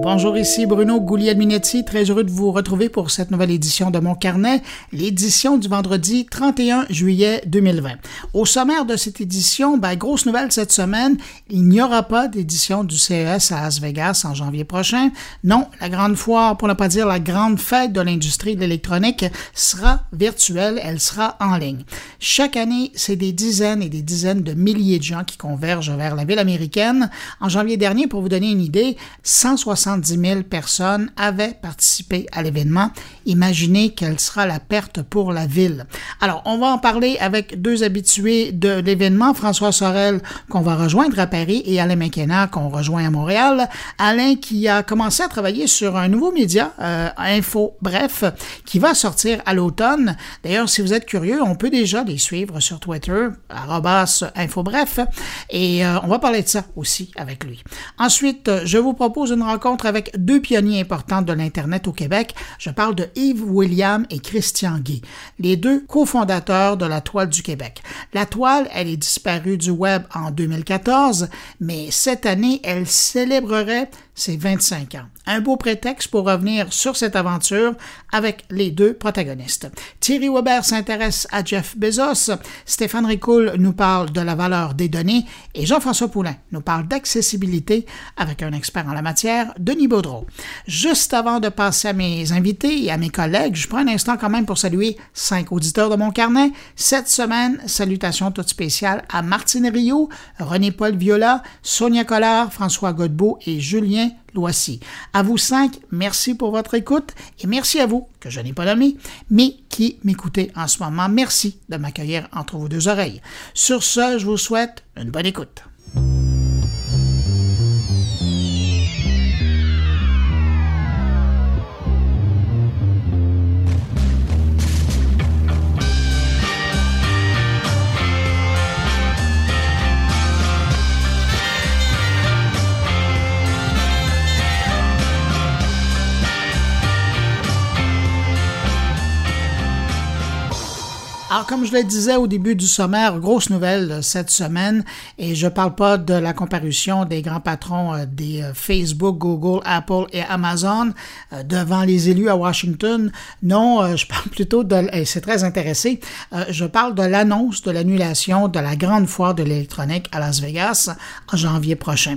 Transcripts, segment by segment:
Bonjour, ici Bruno Guglielminetti, très heureux de vous retrouver pour cette nouvelle édition de mon carnet, l'édition du vendredi 31 juillet 2020. Au sommaire de cette édition, ben, grosse nouvelle cette semaine, il n'y aura pas d'édition du CES à Las Vegas en janvier prochain. Non, la grande foire, pour ne pas dire la grande fête de l'industrie de l'électronique, sera virtuelle, elle sera en ligne. Chaque année, c'est des dizaines et des dizaines de milliers de gens qui convergent vers la ville américaine. En janvier dernier, pour vous donner une idée, 160 70 000 personnes avaient participé à l'événement. Imaginez quelle sera la perte pour la ville. Alors, on va en parler avec deux habitués de l'événement, François Sorel, qu'on va rejoindre à Paris, et Alain McKenna, qu'on rejoint à Montréal. Alain qui a commencé à travailler sur un nouveau média, euh, Info Bref, qui va sortir à l'automne. D'ailleurs, si vous êtes curieux, on peut déjà les suivre sur Twitter, Info Bref, et euh, on va parler de ça aussi avec lui. Ensuite, je vous propose une rencontre avec deux pionniers importants de l'Internet au Québec. Je parle de Yves William et Christian Guy, les deux cofondateurs de la Toile du Québec. La Toile, elle est disparue du web en 2014, mais cette année, elle célébrerait ses 25 ans. Un beau prétexte pour revenir sur cette aventure avec les deux protagonistes. Thierry Weber s'intéresse à Jeff Bezos, Stéphane Ricoul nous parle de la valeur des données et Jean-François Poulain nous parle d'accessibilité avec un expert en la matière, Denis Baudreau. Juste avant de passer à mes invités et à mes collègues, je prends un instant quand même pour saluer cinq auditeurs de mon carnet. Cette semaine, salutations toutes spéciales à Martine Rio, René-Paul Viola, Sonia Collard, François Godbeau et Julien Loissy. À vous cinq, merci pour votre écoute et merci à vous, que je n'ai pas nommé, mais qui m'écoutez en ce moment. Merci de m'accueillir entre vos deux oreilles. Sur ce, je vous souhaite une bonne écoute. Alors, comme je le disais au début du sommaire, grosse nouvelle cette semaine, et je parle pas de la comparution des grands patrons euh, des euh, Facebook, Google, Apple et Amazon euh, devant les élus à Washington. Non, je parle plutôt de, et c'est très intéressé, je parle de l'annonce de l'annulation de la grande foire de l'électronique à Las Vegas en janvier prochain.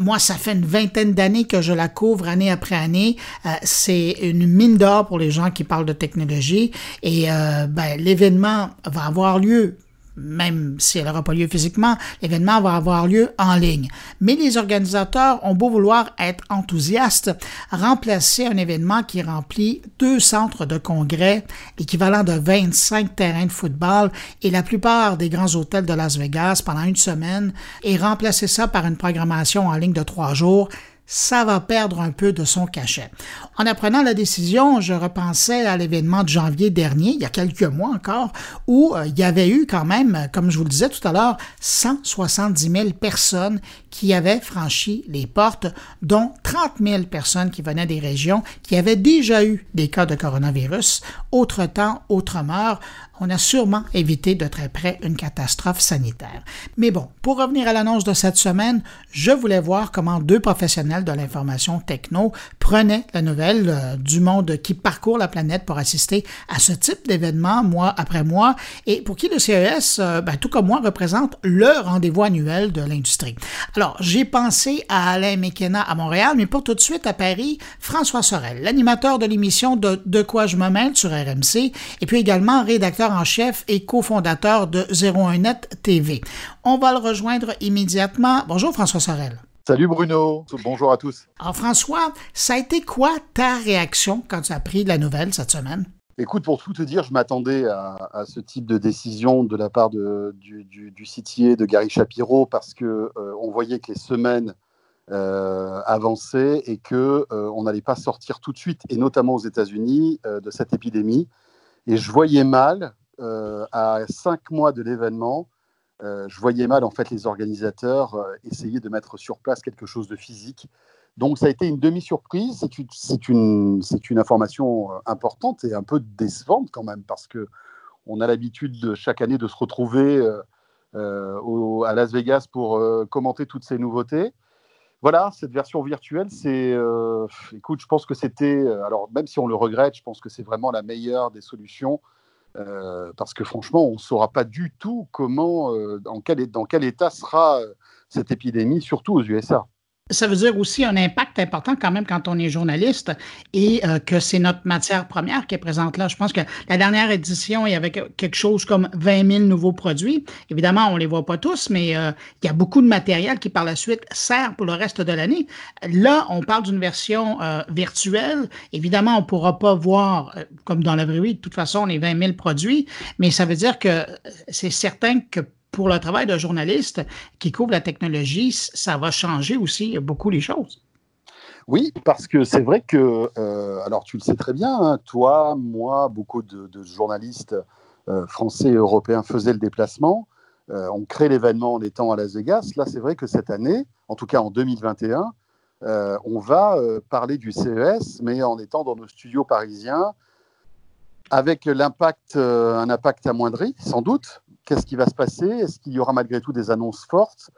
Moi, ça fait une vingtaine d'années que je la couvre année après année. C'est une mine d'or pour les gens qui parlent de technologie et ben, l'événement va avoir lieu même si elle n'aura pas lieu physiquement, l'événement va avoir lieu en ligne. Mais les organisateurs ont beau vouloir être enthousiastes, remplacer un événement qui remplit deux centres de congrès, équivalent de 25 terrains de football et la plupart des grands hôtels de Las Vegas pendant une semaine, et remplacer ça par une programmation en ligne de trois jours, ça va perdre un peu de son cachet. En apprenant la décision, je repensais à l'événement de janvier dernier, il y a quelques mois encore, où euh, il y avait eu quand même, comme je vous le disais tout à l'heure, 170 000 personnes qui avaient franchi les portes, dont 30 000 personnes qui venaient des régions qui avaient déjà eu des cas de coronavirus. Autre temps, autre mort on a sûrement évité de très près une catastrophe sanitaire. Mais bon, pour revenir à l'annonce de cette semaine, je voulais voir comment deux professionnels de l'information techno prenaient la nouvelle euh, du monde qui parcourt la planète pour assister à ce type d'événement mois après mois et pour qui le CES, euh, ben, tout comme moi, représente le rendez-vous annuel de l'industrie. Alors, j'ai pensé à Alain McKenna à Montréal, mais pour tout de suite à Paris, François Sorel, l'animateur de l'émission de De quoi je me mêle sur RMC, et puis également rédacteur en chef et cofondateur de 01net TV. On va le rejoindre immédiatement. Bonjour François Sorel. Salut Bruno, bonjour à tous. Alors François, ça a été quoi ta réaction quand tu as pris la nouvelle cette semaine? Écoute, pour tout te dire, je m'attendais à, ce type de décision de la part de, du, du, de Gary Shapiro parce qu'on euh, on voyait que les semaines euh, avançaient et qu'on euh, on n'allait pas sortir tout de suite, et notamment aux États-Unis, de cette épidémie. Et je voyais mal euh, à cinq mois de l'événement, euh, je voyais mal en fait les organisateurs euh, essayer de mettre sur place quelque chose de physique. Donc ça a été une demi-surprise. C'est une, information importante et un peu décevante quand même parce que on a l'habitude chaque année de se retrouver à Las Vegas pour commenter toutes ces nouveautés. voilà, cette version virtuelle, c'est, écoute, je pense que c'était, alors même si on le regrette, je pense que c'est vraiment la meilleure des solutions parce que franchement, on ne saura pas du tout comment, dans quel, dans quel état sera cette épidémie, surtout aux USA ça veut dire aussi un impact important quand même quand on est journaliste et euh, que c'est notre matière première qui est présente là. Je pense que la dernière édition, il y avait quelque chose comme 20 000 nouveaux produits. Évidemment, on les voit pas tous, mais euh, il y a beaucoup de matériel qui par la suite sert pour le reste de l'année. Là, on parle d'une version euh, virtuelle. Évidemment, on pourra pas voir, comme dans la vraie vie, de toute façon, les 20 000 produits, mais ça veut dire que c'est certain que pour le travail de journaliste qui couvre la technologie, ça va changer aussi beaucoup les choses. Oui, parce que c'est vrai que, euh, alors tu le sais très bien, hein, toi, moi, beaucoup de, journalistes euh, français et européens faisaient le déplacement. Euh, on crée l'événement en étant à Las Vegas. Là, c'est vrai que cette année, en tout cas en 2021, on va parler du CES, mais en étant dans nos studios parisiens, avec l'impact, un impact amoindri, sans doute, Qu'est-ce qui va se passer? Est-ce qu'il y aura malgré tout des annonces fortes?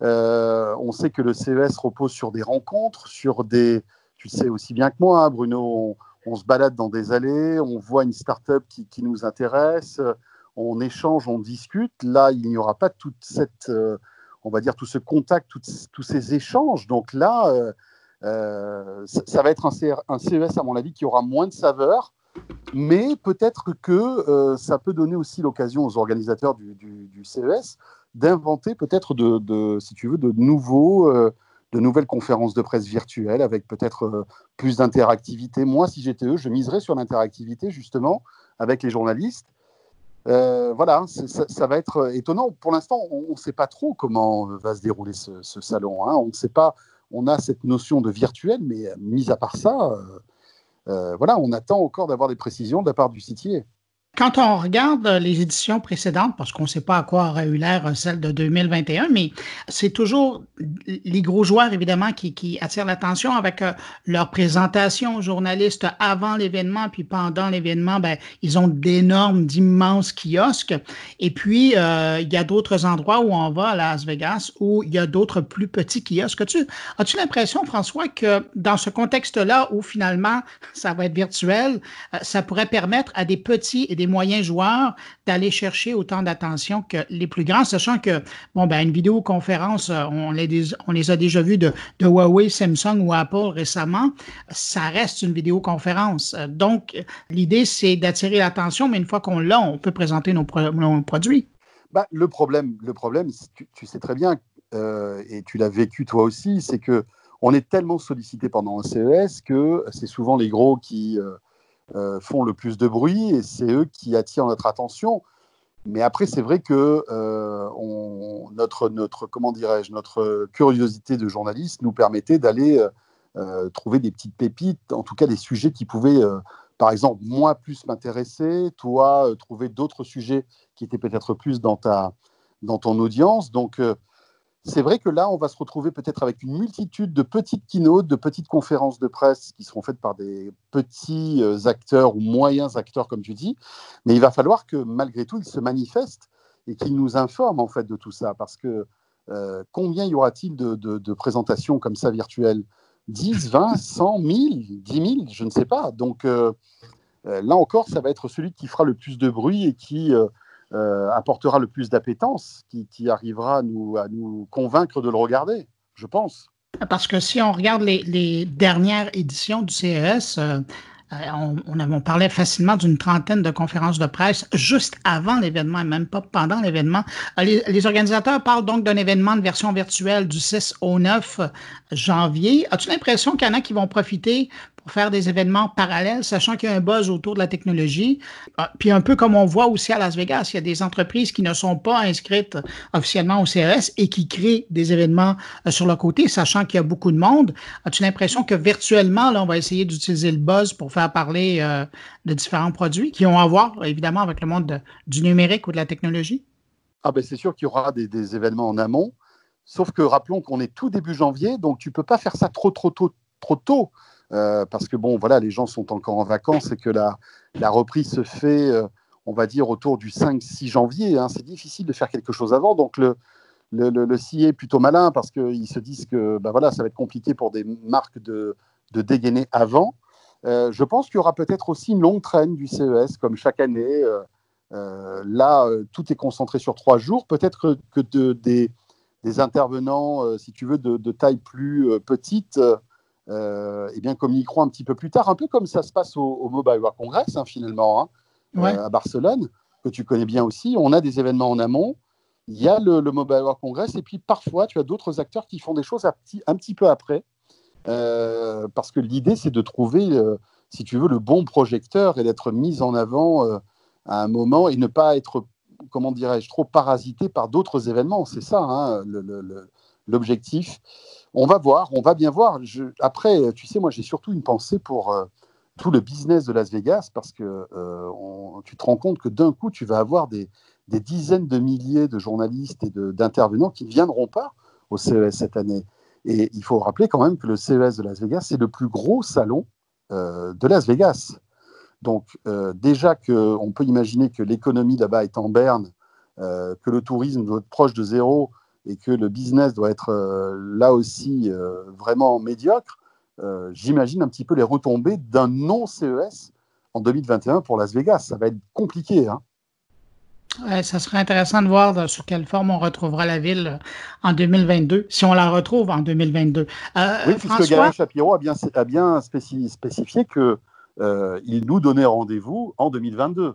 Euh, On sait que le CES repose sur des rencontres, sur des. Tu sais aussi bien que moi, hein, Bruno, on, se balade dans des allées, on voit une start-up qui, nous intéresse, on échange, on discute. Là, il n'y aura pas toute cette. Euh, on va dire tout ce contact, tous ces échanges. Donc là, euh, ça, va être un, un, CES, à mon avis, qui aura moins de saveur, mais peut-être que euh, ça peut donner aussi l'occasion aux organisateurs du, CES d'inventer peut-être de, si tu veux, de nouveaux, euh, de nouvelles conférences de presse virtuelles avec peut-être euh, plus d'interactivité. Moi, si j'étais eux, je miserais sur l'interactivité justement avec les journalistes. voilà, ça, va être étonnant. Pour l'instant, on ne sait pas trop comment va se dérouler ce, salon. Hein. On ne sait pas. On a cette notion de virtuel, mais mis à part ça, voilà, on attend encore d'avoir des précisions de la part du CTA. Quand on regarde les éditions précédentes, parce qu'on ne sait pas à quoi aurait eu l'air celle de 2021, mais c'est toujours les gros joueurs, évidemment, qui, attirent l'attention avec euh, leur présentation aux journalistes avant l'événement, puis pendant l'événement, ben, ils ont d'énormes, d'immenses kiosques. Et puis, euh, il y a d'autres endroits où on va à Las Vegas où il y a d'autres plus petits kiosques. As-tu as l'impression, François, que dans ce contexte-là où finalement ça va être virtuel, euh, ça pourrait permettre à des petits et des moyens joueurs d'aller chercher autant d'attention que les plus grands, sachant que, bon, ben, une vidéoconférence, euh, on les, on les a déjà vus de, Huawei, Samsung ou Apple récemment, ça reste une vidéoconférence. Euh, donc, l'idée, c'est d'attirer l'attention, mais une fois qu'on l'a, on peut présenter nos, produits. Bah, le problème, le problème tu, sais très bien, euh, et tu l'as vécu toi aussi, c'est que on est tellement sollicité pendant un CES que c'est souvent les gros qui, font le plus de bruit et c'est eux qui attirent notre attention. Mais après, c'est vrai que euh, notre, notre, comment dirais-je, notre curiosité de journaliste nous permettait d'aller euh, trouver des petites pépites, en tout cas des sujets qui pouvaient, par exemple, moi plus m'intéresser, toi trouver d'autres sujets qui étaient peut-être plus dans, ta, dans ton audience. Donc, c'est vrai que là, on va se retrouver peut-être avec une multitude de petites keynotes, de petites conférences de presse qui seront faites par des petits euh, acteurs ou moyens acteurs, comme tu dis. Mais il va falloir que malgré tout, ils se manifestent et qu'ils nous informent en fait de tout ça. Parce que euh, combien y aura-t-il de, présentations comme ça virtuelles? 10, 20, 100, 1000, 10 000, je ne sais pas. Donc euh, là encore, ça va être celui qui fera le plus de bruit et qui apportera le plus d'appétence, qui, arrivera à nous, convaincre de le regarder, je pense. Parce que si on regarde les, dernières éditions du CES, euh, euh, on, on, parlait facilement d'une trentaine de conférences de presse juste avant l'événement et même pas pendant l'événement. Les, les, organisateurs parlent donc d'un événement de version virtuelle du 6 au 9 janvier. As-tu l'impression qu'il y en a qui vont profiter pour faire des événements parallèles, sachant qu'il y a un buzz autour de la technologie. Ah, puis un peu comme on voit aussi à Las Vegas, il y a des entreprises qui ne sont pas inscrites officiellement au CRS et qui créent des événements euh, sur le côté, sachant qu'il y a beaucoup de monde. As-tu l'impression que virtuellement, là, on va essayer d'utiliser le buzz pour faire parler euh, de différents produits qui ont à voir, évidemment, avec le monde du numérique ou de la technologie? Ah ben c'est sûr qu'il y aura des, des événements en amont. Sauf que rappelons qu'on est tout début janvier, donc tu peux pas faire ça trop trop tôt, trop tôt. Euh, parce que bon, voilà, les gens sont encore en vacances et que la, la reprise se fait, euh, on va dire, autour du 5-6 janvier. Hein. C'est difficile de faire quelque chose avant. Donc, le, le, le, est plutôt malin parce qu'ils se disent que bah voilà, ça va être compliqué pour des marques de, de dégainer avant. Euh, je pense qu'il y aura peut-être aussi une longue traîne du CES, comme chaque année. Là, tout est concentré sur trois jours. Peut-être que, de, des, des, intervenants, si tu veux, de taille plus petite, eh bien, communiqueront un petit peu plus tard, un peu comme ça se passe au, Mobile World Congress, hein, finalement, hein, à Barcelone, que tu connais bien aussi. On a des événements en amont il y a le, Mobile World Congress, et puis parfois, tu as d'autres acteurs qui font des choses un petit, un petit peu après, euh, parce que l'idée, c'est de trouver, euh, si tu veux, le bon projecteur et d'être mis en avant euh, à un moment et ne pas être, comment dirais-je, trop parasité par d'autres événements. C'est ça, hein, l'objectif. On va voir, on va bien voir. après, tu sais, moi, j'ai surtout une pensée pour tout le business de Las Vegas, parce que tu te rends compte que d'un coup, tu vas avoir des dizaines de milliers de journalistes et d'intervenants qui ne viendront pas au CES cette année. Et il faut rappeler quand même que le CES de Las Vegas, c'est le plus gros salon euh, de Las Vegas. Donc euh, déjà qu'on peut imaginer que l'économie là-bas est en berne, euh, que le tourisme doit être proche de zéro et que le business doit être là aussi vraiment médiocre, j'imagine un petit peu les retombées d'un non-CES en 2021 pour Las Vegas. Ça va être compliqué. Hein ça serait intéressant de voir sur quelle forme on retrouvera la ville euh, en 2022, si on la retrouve en 2022. Euh, oui, puisque Gary Shapiro a bien, a bien spécifié qu'il euh, nous donnait rendez-vous en 2022,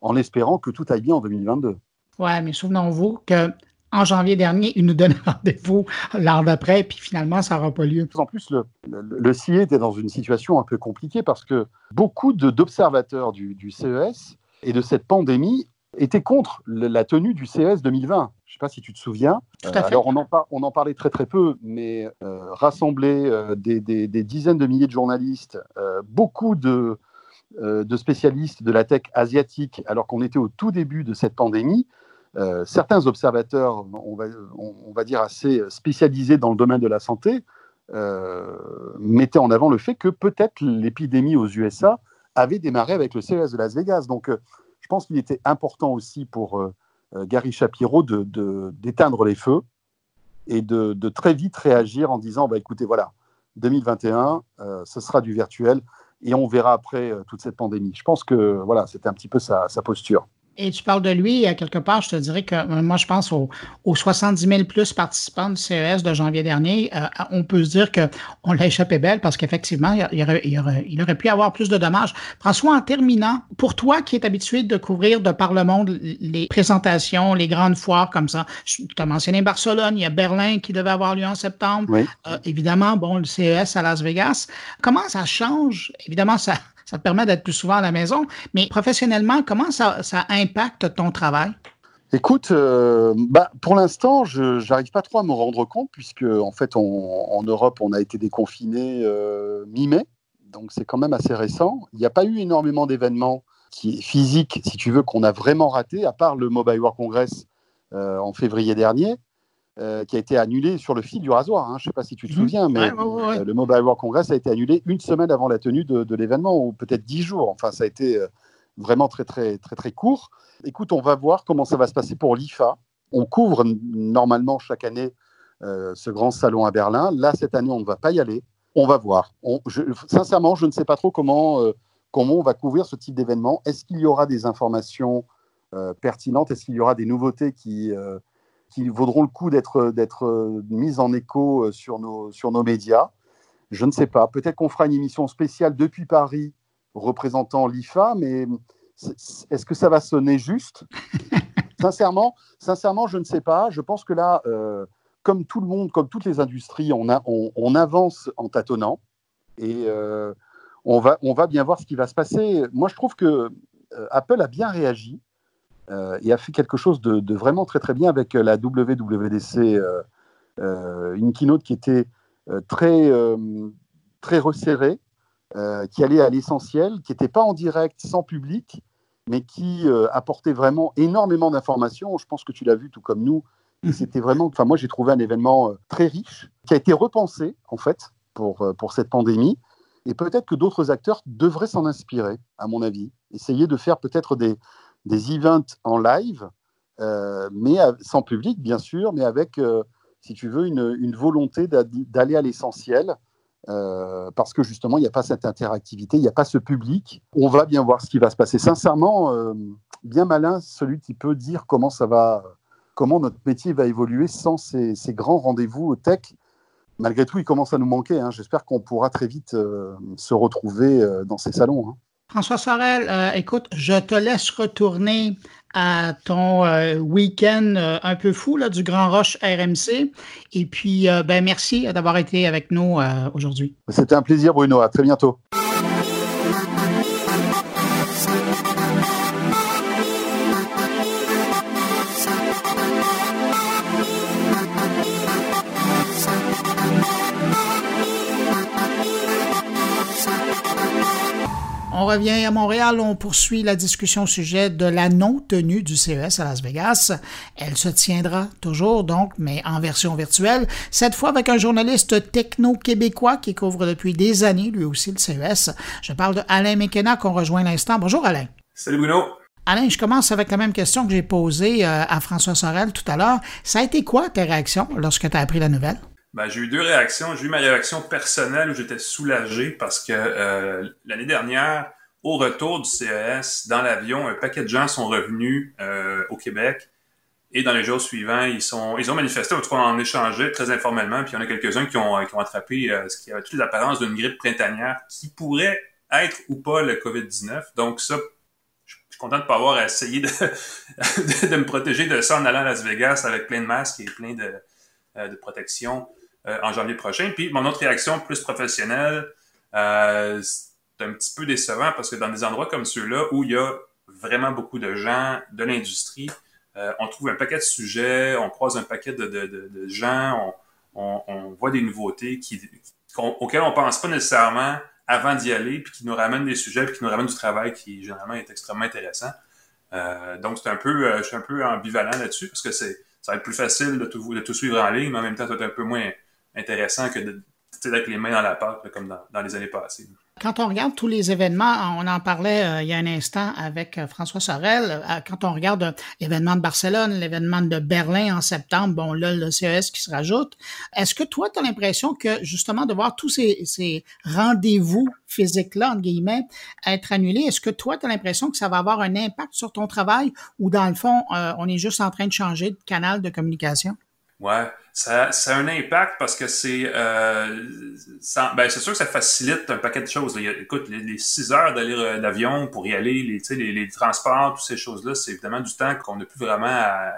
en espérant que tout aille bien en 2022. Oui, mais souvenons-vous que en janvier dernier, il nous donnait rendez-vous l'an d'après, puis finalement, ça n'aura pas lieu. En plus, le, le, CIE était dans une situation un peu compliquée parce que beaucoup d'observateurs du, du CES et de cette pandémie était contre la tenue du CES 2020. Je ne sais pas si tu te souviens. Tout à fait. alors, on en, on en, parlait très très peu, mais euh, rassembler euh, des, dizaines de milliers de journalistes, euh, beaucoup de, de, spécialistes de la tech asiatique, alors qu'on était au tout début de cette pandémie, certains observateurs, on va, dire assez spécialisés dans le domaine de la santé, mettaient en avant le fait que peut-être l'épidémie aux USA avait démarré avec le CES de Las Vegas. Donc, je pense qu'il était important aussi pour euh, euh, Gary Shapiro d'éteindre de, les feux et de, très vite réagir en disant bah, écoutez, voilà, 2021, euh, ce sera du virtuel et on verra après toute cette pandémie. Je pense que voilà, c'était un petit peu sa posture. Et tu parles de lui, à quelque part, je te dirais que euh, moi, je pense aux, 70 000 plus participants du CES de janvier dernier. Euh, on peut se dire qu'on l'a échappé belle parce qu'effectivement, il, aurait, il, aurait, pu avoir plus de dommages. François, en terminant, pour toi qui es habitué de couvrir de par le monde les présentations, les grandes foires comme ça, tu as mentionné Barcelone, il y a Berlin qui devait avoir lieu en septembre. Euh, évidemment, bon, le CES à Las Vegas. Comment ça change? Évidemment, ça, ça te permet d'être plus souvent à la maison. Mais professionnellement, comment ça, impacte ton travail? Écoute, euh, bah, pour l'instant, je n'arrive pas trop à me rendre compte, puisque en fait, en Europe, on a été déconfiné euh, mi-mai, donc c'est quand même assez récent. Il n'y a pas eu énormément d'événements physiques, si tu veux, qu'on a vraiment raté, à part le Mobile World Congress euh, en février dernier. Euh, qui a été annulé sur le fil du rasoir. Hein. Je ne sais pas si tu te mhm. souviens, mais euh, le Mobile World Congress a été annulé une semaine avant la tenue de, l'événement, ou peut-être dix jours. Enfin, ça a été euh, vraiment très, très, très, très court. Écoute, on va voir comment ça va se passer pour l'IFA. On couvre normalement chaque année ce grand salon à Berlin. Là, cette année, on ne va pas y aller. On va voir. sincèrement, je ne sais pas trop comment, comment on va couvrir ce type d'événement. Est-ce qu'il y aura des informations pertinentes? Est-ce qu'il y aura des nouveautés qui qui vaudront le coup d'être d'être mises en écho euh, sur nos, sur nos médias. Je ne sais pas. Peut-être qu'on fera une émission spéciale depuis Paris représentant l'IFA, mais est-ce que ça va sonner juste? Sincèrement, sincèrement, je ne sais pas. Je pense que là, euh, comme tout le monde, comme toutes les industries, on, a, on, avance en tâtonnant et euh, on, va, on va bien voir ce qui va se passer. Moi, je trouve que Apple a bien réagi euh, et a fait quelque chose de, vraiment très très bien avec euh, la WWDC, euh, une keynote qui était très, très resserrée, qui allait à l'essentiel, qui n'était pas en direct, sans public, mais qui apportait vraiment énormément d'informations. Je pense que tu l'as vu tout comme nous. Mmh. C'était vraiment, enfin moi j'ai trouvé un événement très riche, qui a été repensé en fait pour, pour cette pandémie. Et peut-être que d'autres acteurs devraient s'en inspirer, à mon avis. Essayer de faire peut-être des, des events en live mais sans public, bien sûr, mais avec, si tu veux, une, volonté d'aller à l'essentiel. parce que justement, il n'y a pas cette interactivité, il n'y a pas ce public. On va bien voir ce qui va se passer. Sincèrement, bien malin celui qui peut dire comment ça va, comment notre métier va évoluer sans ces, grands rendez-vous tech malgré tout, il commence à nous manquer. Hein. J'espère qu'on pourra très vite euh, se retrouver euh, dans ces salons. Hein. François Sorel, euh, écoute, je te laisse retourner à ton week-end un peu fou là, du Grand Roche RMC. Et puis, ben, merci d'avoir été avec nous aujourd'hui. C'était un plaisir, Bruno. À très bientôt. Revient à Montréal, on poursuit la discussion au sujet de la non-tenue du CES à Las Vegas. Elle se tiendra toujours donc, mais en version virtuelle, cette fois avec un journaliste techno-québécois qui couvre depuis des années lui aussi le CES. Je parle de Alain McKenna qu'on rejoint l'instant. Bonjour Alain. Salut Bruno. Alain, je commence avec la même question que j'ai posée euh, à François Sorel tout à l'heure. Ça a été quoi tes réactions lorsque tu as appris la nouvelle? Ben, j'ai eu deux réactions. J'ai eu ma réaction personnelle où j'étais soulagé parce que euh, l'année dernière, au retour du CES, dans l'avion, un paquet de gens sont revenus euh, au Québec. Et dans les jours suivants, ils sont, ils ont manifesté, en tout cas, en échangeait très informellement. Puis il y en a quelques-uns qui ont, qui ont attrapé euh, ce qui avait toutes les apparences d'une grippe printanière qui pourrait être ou pas le COVID-19. Donc ça, je suis content de pas avoir essayé de, de, me protéger de ça en allant à Las Vegas avec plein de masques et plein de, de protection. Euh, en janvier prochain. Puis mon autre réaction plus professionnelle, euh, c'est un petit peu décevant parce que dans des endroits comme ceux-là où il y a vraiment beaucoup de gens de l'industrie, euh, on trouve un paquet de sujets, on croise un paquet de, de, de, gens, on, on, on, voit des nouveautés qui, auxquelles on pense pas nécessairement avant d'y aller, puis qui nous ramènent des sujets, puis qui nous ramènent du travail qui généralement est extrêmement intéressant. Euh, donc c'est un peu, je suis un peu ambivalent là-dessus parce que c'est ça va être plus facile de tout, de tout suivre en ligne, mais en même temps, ça va être un peu moins intéressant que d'être les mains dans la pâte, comme dans, les années passées. Quand on regarde tous les événements, on en parlait euh, il y a un instant avec euh, François Sorel, euh, quand on regarde l'événement de Barcelone, l'événement de Berlin en septembre, bon là, le CES qui se rajoute, est-ce que toi, tu as l'impression que justement de voir tous ces, ces rendez-vous physiques-là, entre guillemets, être annulés, est-ce que toi, tu as l'impression que ça va avoir un impact sur ton travail ou dans le fond, on est juste en train de changer de canal de communication? Ouais, ça, ça a un impact parce que c'est euh, ben c'est sûr que ça facilite un paquet de choses. écoute, les, six heures d'aller euh, d'avion pour y aller, les, les, les transports, toutes ces choses-là, c'est évidemment du temps qu'on n'a plus vraiment à,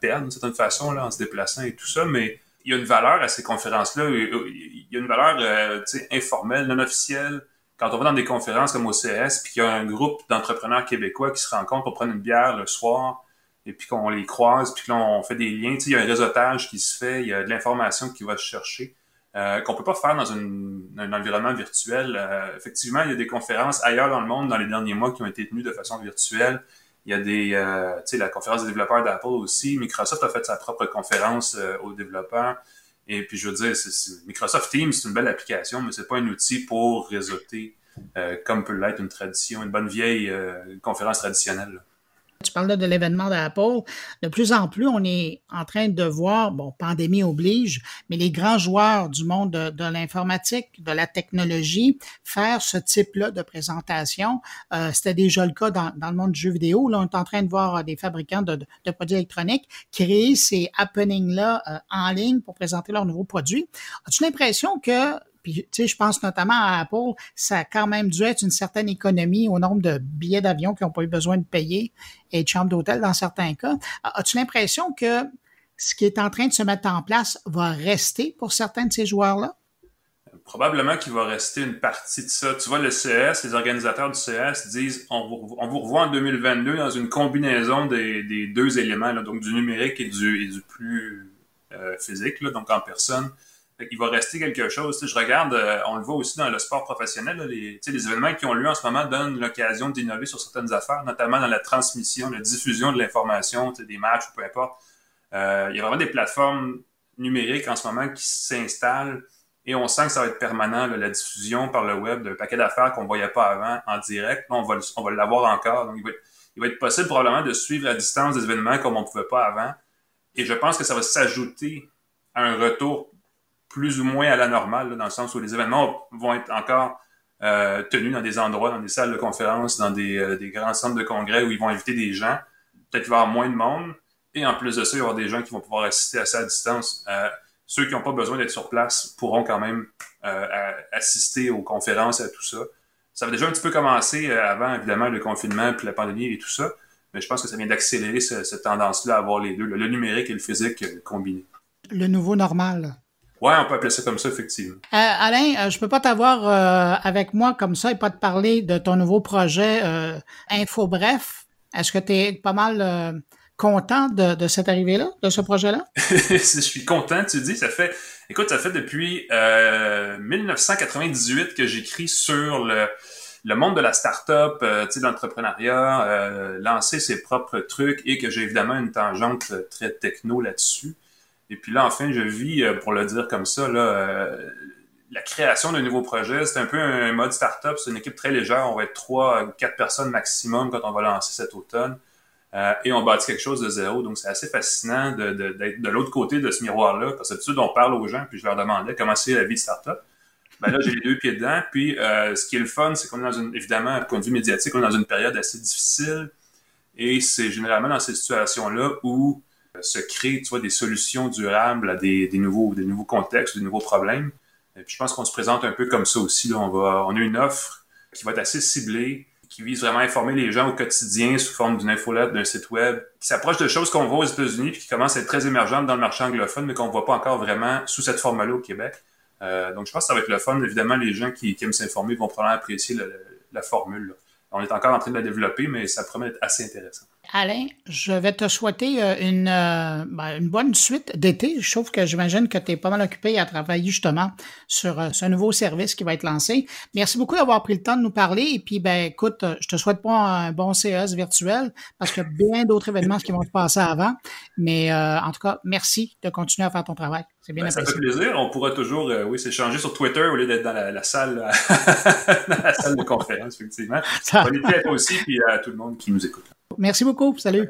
perdre d'une certaine façon là, en se déplaçant et tout ça, mais il y a une valeur à ces conférences-là. Il y a une valeur euh, informelle, non officielle. Quand on va dans des conférences comme au CS, puis qu'il y a un groupe d'entrepreneurs québécois qui se rencontrent pour prendre une bière le soir, et puis qu'on les croise, puis que fait des liens. Tu sais, il y a un réseautage qui se fait, il y a de l'information qui va se chercher, euh, qu'on peut pas faire dans une, un environnement virtuel. Euh, effectivement, il y a des conférences ailleurs dans le monde dans les derniers mois qui ont été tenues de façon virtuelle. Il y a des, euh, tu sais, la conférence des développeurs d'Apple aussi. Microsoft a fait sa propre conférence euh, aux développeurs. Et puis, je veux dire, Microsoft Teams, c'est une belle application, mais c'est pas un outil pour réseauter euh, comme peut l'être une tradition, une bonne vieille conférence traditionnelle. Tu parles de l'événement d'Apple. De plus en plus, on est en train de voir, bon, pandémie oblige, mais les grands joueurs du monde de, l'informatique, de la technologie, faire ce type-là de présentation. Euh, C'était déjà le cas dans, dans, le monde du jeu vidéo. Là, on est en train de voir des fabricants de, de produits électroniques créer ces happenings-là euh, en ligne pour présenter leurs nouveaux produits. As-tu l'impression que puis, tu sais, je pense notamment à Apple, ça a quand même dû être une certaine économie au nombre de billets d'avion qu'ils n'ont pas eu besoin de payer et de chambres d'hôtel dans certains cas. As-tu l'impression que ce qui est en train de se mettre en place va rester pour certains de ces joueurs-là? Probablement qu'il va rester une partie de ça. Tu vois, le CS, les organisateurs du CS disent on vous, revoit en 2022 dans une combinaison des, deux éléments, donc du numérique et du, plus euh, physique, donc en personne il va rester quelque chose. je regarde, euh, on le voit aussi dans le sport professionnel, les, les événements qui ont lieu en ce moment donnent l'occasion d'innover sur certaines affaires, notamment dans la transmission, la diffusion de l'information, des matchs ou peu importe. Euh, il y a vraiment des plateformes numériques en ce moment qui s'installent et on sent que ça va être permanent, la diffusion par le web d'un paquet d'affaires qu'on ne voyait pas avant en direct. on va, on va l'avoir encore. Donc, il va être possible probablement de suivre à distance des événements comme on ne pouvait pas avant. Et je pense que ça va s'ajouter à un retour plus ou moins à la normale, dans le sens où les événements vont être encore euh, tenus dans des endroits, dans des salles de conférence, dans des, euh, des, grands centres de congrès où ils vont inviter des gens. Peut-être qu'il va y avoir moins de monde. Et en plus de ça, il y avoir des gens qui vont pouvoir assister à ça à distance. Euh, ceux qui n'ont pas besoin d'être sur place pourront quand même assister aux conférences à tout ça. Ça va déjà un petit peu commencer avant, évidemment, le confinement puis la pandémie et tout ça. Mais je pense que ça vient d'accélérer cette tendance-là à avoir les deux, le numérique et le physique combinés. Le nouveau normal. Ouais, on peut appeler ça comme ça, effectivement. Euh, Alain, euh, je peux pas t'avoir euh, avec moi comme ça et pas te parler de ton nouveau projet Info Bref. Est-ce que tu es pas mal content de, de cette arrivée-là, de ce projet-là? je suis content, tu dis. Ça fait, écoute, ça fait depuis 1998 que j'écris sur le, le monde de la start-up, euh, de l'entrepreneuriat, lancer ses propres trucs et que j'ai évidemment une tangente très techno là-dessus. Et puis là, enfin, je vis, euh, pour le dire comme ça, là, euh, la création d'un nouveau projet. C'est un peu un mode startup. C'est une équipe très légère. On va être trois ou quatre personnes maximum quand on va lancer cet automne. Euh, et on bâtit quelque chose de zéro. Donc, c'est assez fascinant d'être de, de, l'autre côté de ce miroir-là. Parce que d'habitude, on parle aux gens, puis je leur demandais comment c'est la vie de startup. Ben là, j'ai les deux pieds dedans. Puis, euh, ce qui est le fun, c'est qu'on est dans une, évidemment, point de vue médiatique, on est dans une période assez difficile. Et c'est généralement dans ces situations-là où se créer tu vois, des solutions durables à des, des, nouveaux, des nouveaux contextes, des nouveaux problèmes. Et puis je pense qu'on se présente un peu comme ça aussi. Là. On, va, on a une offre qui va être assez ciblée, qui vise vraiment à informer les gens au quotidien sous forme d'une infolette, d'un site web, qui s'approche de choses qu'on voit aux États-Unis puis qui commencent à être très émergentes dans le marché anglophone, mais qu'on ne voit pas encore vraiment sous cette forme-là au Québec. Euh, donc je pense que ça va être le fun. Évidemment, les gens qui, qui aiment s'informer vont probablement apprécier la, la formule. Là. On est encore en train de la développer, mais ça promet d'être assez intéressant. Alain, je vais te souhaiter euh, une, euh, ben, une bonne suite d'été. Je trouve que j'imagine que tu es pas mal occupé à travailler justement sur euh, ce nouveau service qui va être lancé. Merci beaucoup d'avoir pris le temps de nous parler. Et puis, ben, écoute, je te souhaite pas un bon CES virtuel parce qu'il y a bien d'autres événements qui vont se passer avant. Mais en tout cas, merci de continuer à faire ton travail. C'est bien ben, Ça fait plaisir. On pourra toujours, oui, s'échanger sur Twitter au lieu d'être dans la, salle, dans la salle de conférence, effectivement. Bonne été à toi aussi et à tout le monde qui nous écoute. Merci beaucoup. Salut.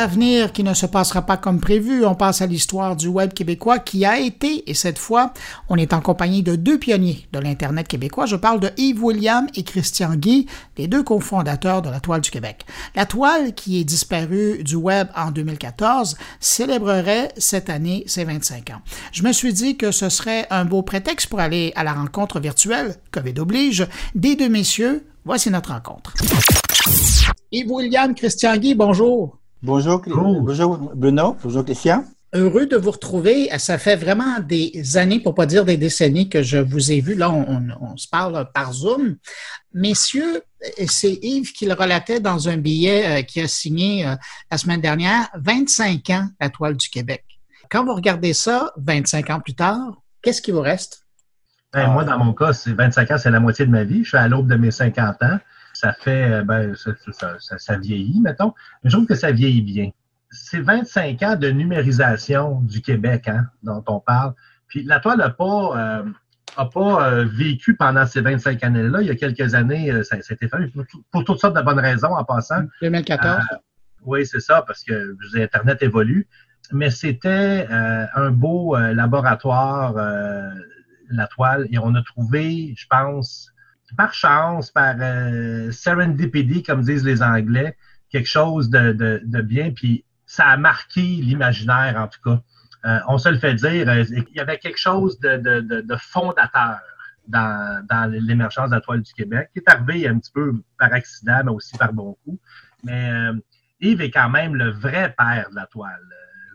L'avenir qui ne se passera pas comme prévu. On passe à l'histoire du web québécois qui a été, et cette fois, on est en compagnie de deux pionniers de l'Internet québécois. Je parle de Yves William et Christian Guy, les deux cofondateurs de la Toile du Québec. La Toile, qui est disparue du web en 2014, célébrerait cette année ses 25 ans. Je me suis dit que ce serait un beau prétexte pour aller à la rencontre virtuelle, COVID oblige, des deux messieurs. Voici notre rencontre. Yves William, Christian Guy, bonjour. Bonjour, bonjour Bruno, bonjour Christian. Heureux de vous retrouver. Ça fait vraiment des années, pour pas dire des décennies, que je vous ai vu. Là, on, se parle par Zoom. Messieurs, c'est Yves qui le relatait dans un billet euh, qui a signé euh, la semaine dernière, 25 ans, la toile du Québec. Quand vous regardez ça, 25 ans plus tard, qu'est-ce qui vous reste? Ben, moi, dans mon cas, c'est 25 ans, c'est la moitié de ma vie. Je suis à l'aube de mes 50 ans ça fait, euh, ben, ça, vieillit, mettons. Mais je trouve que ça vieillit bien. C'est 25 ans de numérisation du Québec hein, dont on parle. Puis la toile n'a pas, euh, pas euh, vécu pendant ces 25 années-là. Il y a quelques années, ça, s'était fait pour, toutes sortes de bonnes raisons en passant. 2014. oui, c'est ça, parce que Internet évolue. Mais c'était un beau laboratoire, la toile, et on a trouvé, je pense, par chance, par euh, serendipity, comme disent les Anglais, quelque chose de, de, de bien, puis ça a marqué l'imaginaire, en tout cas. Euh, on se le fait dire, euh, il y avait quelque chose de, de fondateur dans, dans l'émergence de la toile du Québec, qui est arrivé un petit peu par accident, mais aussi par bon coup. Mais Yves est quand même le vrai père de la toile.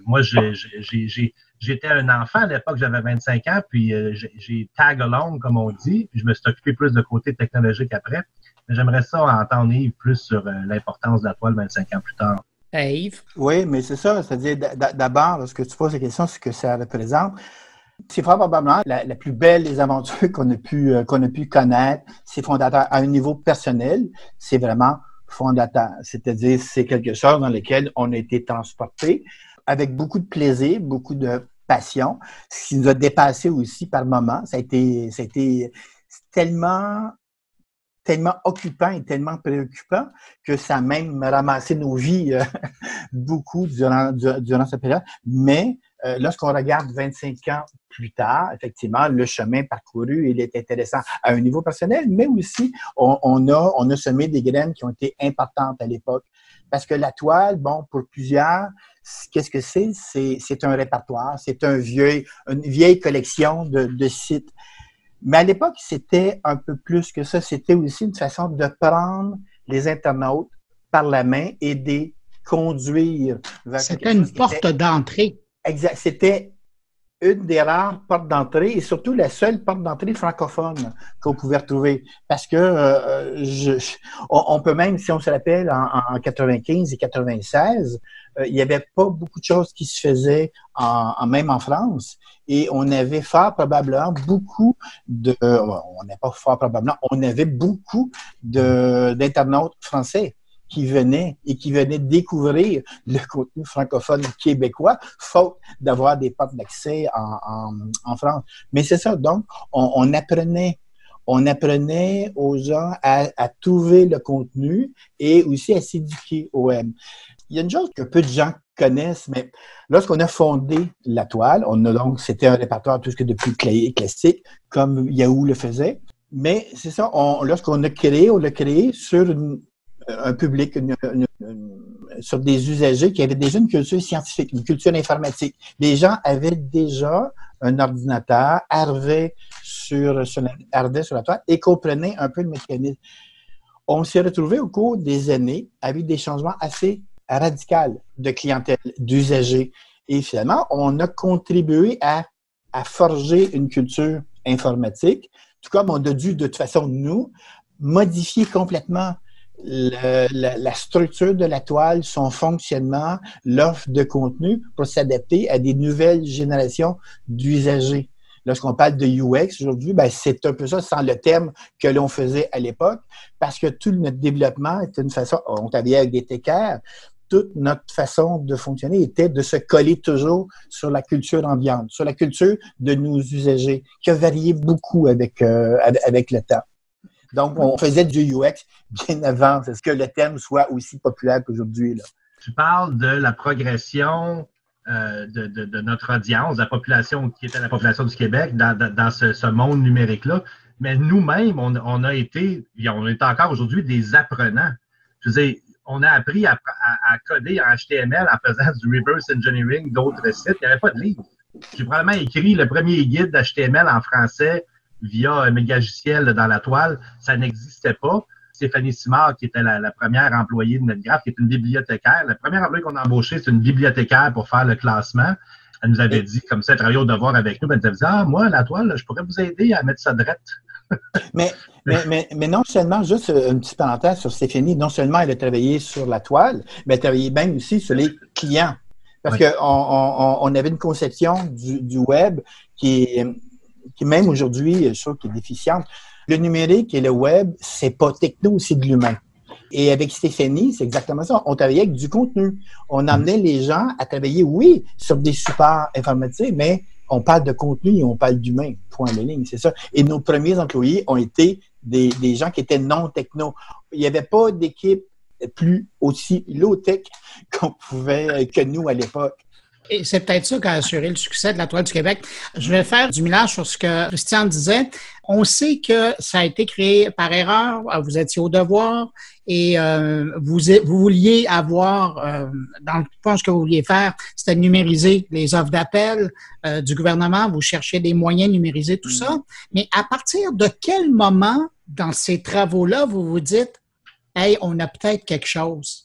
moi, j'ai J'étais un enfant à l'époque, j'avais 25 ans, puis euh, j'ai tag along, comme on dit, puis je me suis occupé plus de côté technologique après. Mais j'aimerais ça entendre Yves plus sur euh, l'importance de la toile 25 ans plus tard. Yves? Oui, mais c'est ça. C'est-à-dire, d'abord, ce que tu poses la question, c'est ce que ça représente. C'est probablement la, la, plus belle des aventures qu'on a pu euh, qu'on a pu connaître. C'est fondateur à un niveau personnel. C'est vraiment fondateur. C'est-à-dire, c'est quelque chose dans lequel on a été transporté avec beaucoup de plaisir, beaucoup de passion, ce qui nous a dépassé aussi par moments. Ça a été, tellement tellement occupant et tellement préoccupant que ça a même ramassé nos vies euh, beaucoup durant, cette période. Mais euh, lorsqu'on regarde 25 ans plus tard, effectivement, le chemin parcouru, est intéressant à un niveau personnel, mais aussi on, a, on a semé des graines qui ont été importantes à l'époque. Parce que la toile, bon, pour plusieurs, qu'est-ce que c'est? C'est un répertoire, c'est un vieux, une vieille collection de, de sites. Mais à l'époque, c'était un peu plus que ça. C'était aussi une façon de prendre les internautes par la main et de les conduire vers C'était une porte d'entrée. Exact. C'était une des rares portes d'entrée et surtout la seule porte d'entrée francophone qu'on pouvait retrouver. Parce que euh, on, peut même, si on se rappelle, en, en 95 et 96, euh, il n'y avait pas beaucoup de choses qui se faisaient en, même en France. Et on avait fort probablement beaucoup de, on n'est pas fort probablement, on avait beaucoup d'internautes français qui venaient et qui venaient découvrir le contenu francophone québécois, faute d'avoir des portes d'accès en, France. Mais c'est ça, donc, on, apprenait. On apprenait aux gens à, trouver le contenu et aussi à s'éduquer au web. Il y a une chose que peu de gens connaissent, mais lorsqu'on a fondé la toile, on a donc, c'était un répertoire tout ce que de plus classique, comme Yahoo le faisait. Mais c'est ça, lorsqu'on a créé, on l'a créé sur une, un public, sur des usagers qui avaient déjà une culture scientifique, une culture informatique. Les gens avaient déjà un ordinateur, arrivaient sur, sur, la, sur la toile et comprenaient un peu le mécanisme. On s'est retrouvé au cours des années avec des changements assez radicaux de clientèle, d'usagers. Et finalement, on a contribué à, à forger une culture informatique, tout comme on a dû, de toute façon, nous, modifier complètement la, structure de la toile, son fonctionnement, l'offre de contenu pour s'adapter à des nouvelles générations d'usagers. Lorsqu'on parle de UX aujourd'hui, ben c'est un peu ça sans le terme que l'on faisait à l'époque, parce que tout notre développement était une façon, on travaillait avec des TKR, toute notre façon de fonctionner était de se coller toujours sur la culture ambiante, sur la culture de nos usagers, qui a varié beaucoup avec, euh, avec le temps. Donc, on faisait du UX bien avant est-ce que le terme soit aussi populaire qu'aujourd'hui. Tu parles de la progression euh, de, de, notre audience, de la population qui était la population du Québec dans, dans, ce, monde numérique-là. Mais nous-mêmes, on, on, a été, et on est encore aujourd'hui des apprenants. Je veux dire, on a appris à, à, à, coder en HTML en faisant du reverse engineering d'autres sites. Il n'y avait pas de livre. J'ai probablement écrit le premier guide d'HTML en français via un mégagiciel dans la toile, ça n'existait pas. Stéphanie Simard, qui était la, première employée de NetGraph, qui est une bibliothécaire. La première employée qu'on a embauchée, c'est une bibliothécaire pour faire le classement. Elle nous avait dit, comme ça, elle travaillait au devoir avec nous. Elle nous avait dit, ah, moi, la toile, je pourrais vous aider à mettre ça drette. mais, mais, mais, mais, non seulement, juste une petite parenthèse sur Stéphanie, non seulement elle a travaillé sur la toile, mais elle a travaillé même aussi sur les clients. Parce qu'on on, on, avait une conception du, du web qui est même aujourd'hui, je trouve, qui est déficiente. Le numérique et le web, c'est pas techno, c'est de l'humain. Et avec Stéphanie, c'est exactement ça. On travaillait avec du contenu. On amenait les gens à travailler, oui, sur des supports informatiques, mais on parle de contenu et on parle d'humain. Point de ligne, c'est ça. Et nos premiers employés ont été des, des gens qui étaient non techno. Il n'y avait pas d'équipe plus aussi low-tech qu'on pouvait, que nous à l'époque. Et c'est peut-être ça qui a assuré le succès de la Toile du Québec. Je vais faire du millage sur ce que Christian disait. On sait que ça a été créé par erreur. Vous étiez au devoir et euh, vous, vous vouliez avoir, euh, dans le fond, ce que vous vouliez faire, c'était numériser les offres d'appel euh, du gouvernement. Vous cherchiez des moyens de numériser tout ça. Mais à partir de quel moment dans ces travaux-là, vous vous dites, hey, on a peut-être quelque chose?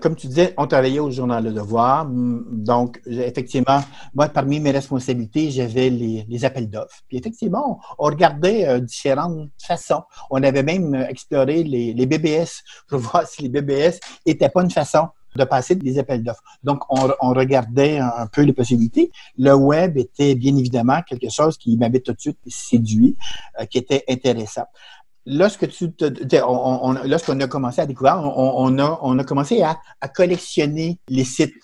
Comme tu disais, on travaillait au journal Le Devoir. Donc, effectivement, moi, parmi mes responsabilités, j'avais les, appels d'offres. Puis effectivement, on, regardait euh, différentes façons. On avait même euh, exploré les, BBS pour voir si les BBS n'étaient pas une façon de passer des appels d'offres. Donc, on, regardait un, peu les possibilités. Le web était bien évidemment quelque chose qui m'avait tout de suite séduit, euh, qui était intéressant lorsque tu lorsqu'on a commencé à découvrir, on, a, on a commencé à, collectionner les sites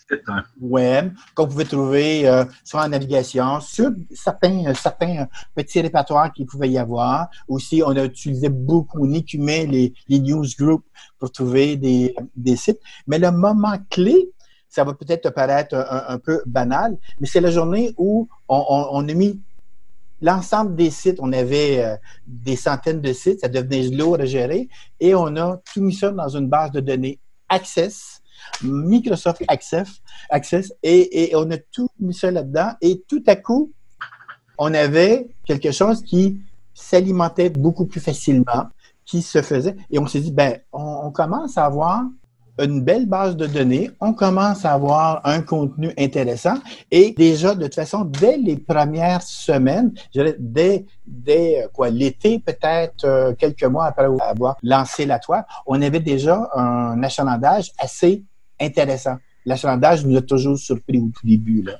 web qu'on pouvait trouver euh, sur la navigation, sur certains, certains petits répertoires qu'il pouvait y avoir. Aussi, on a utilisé beaucoup, on écumait les, les newsgroups pour trouver des, des sites. Mais le moment clé, ça va peut-être te paraître un, peu banal, mais c'est la journée où on, on a mis l'ensemble des sites, on avait euh, des centaines de sites, ça devenait lourd à gérer, et on a tout mis ça dans une base de données Access, Microsoft Access, Access et, on a tout mis ça là-dedans, et tout à coup, on avait quelque chose qui s'alimentait beaucoup plus facilement, qui se faisait, et on s'est dit, ben, on commence à avoir une belle base de données, on commence à avoir un contenu intéressant et déjà, de toute façon, dès les premières semaines, dès, dès euh, quoi, l'été, peut-être euh, quelques mois après avoir lancé la toile, on avait déjà un achalandage assez intéressant. L'achalandage nous a toujours surpris au tout début. Là.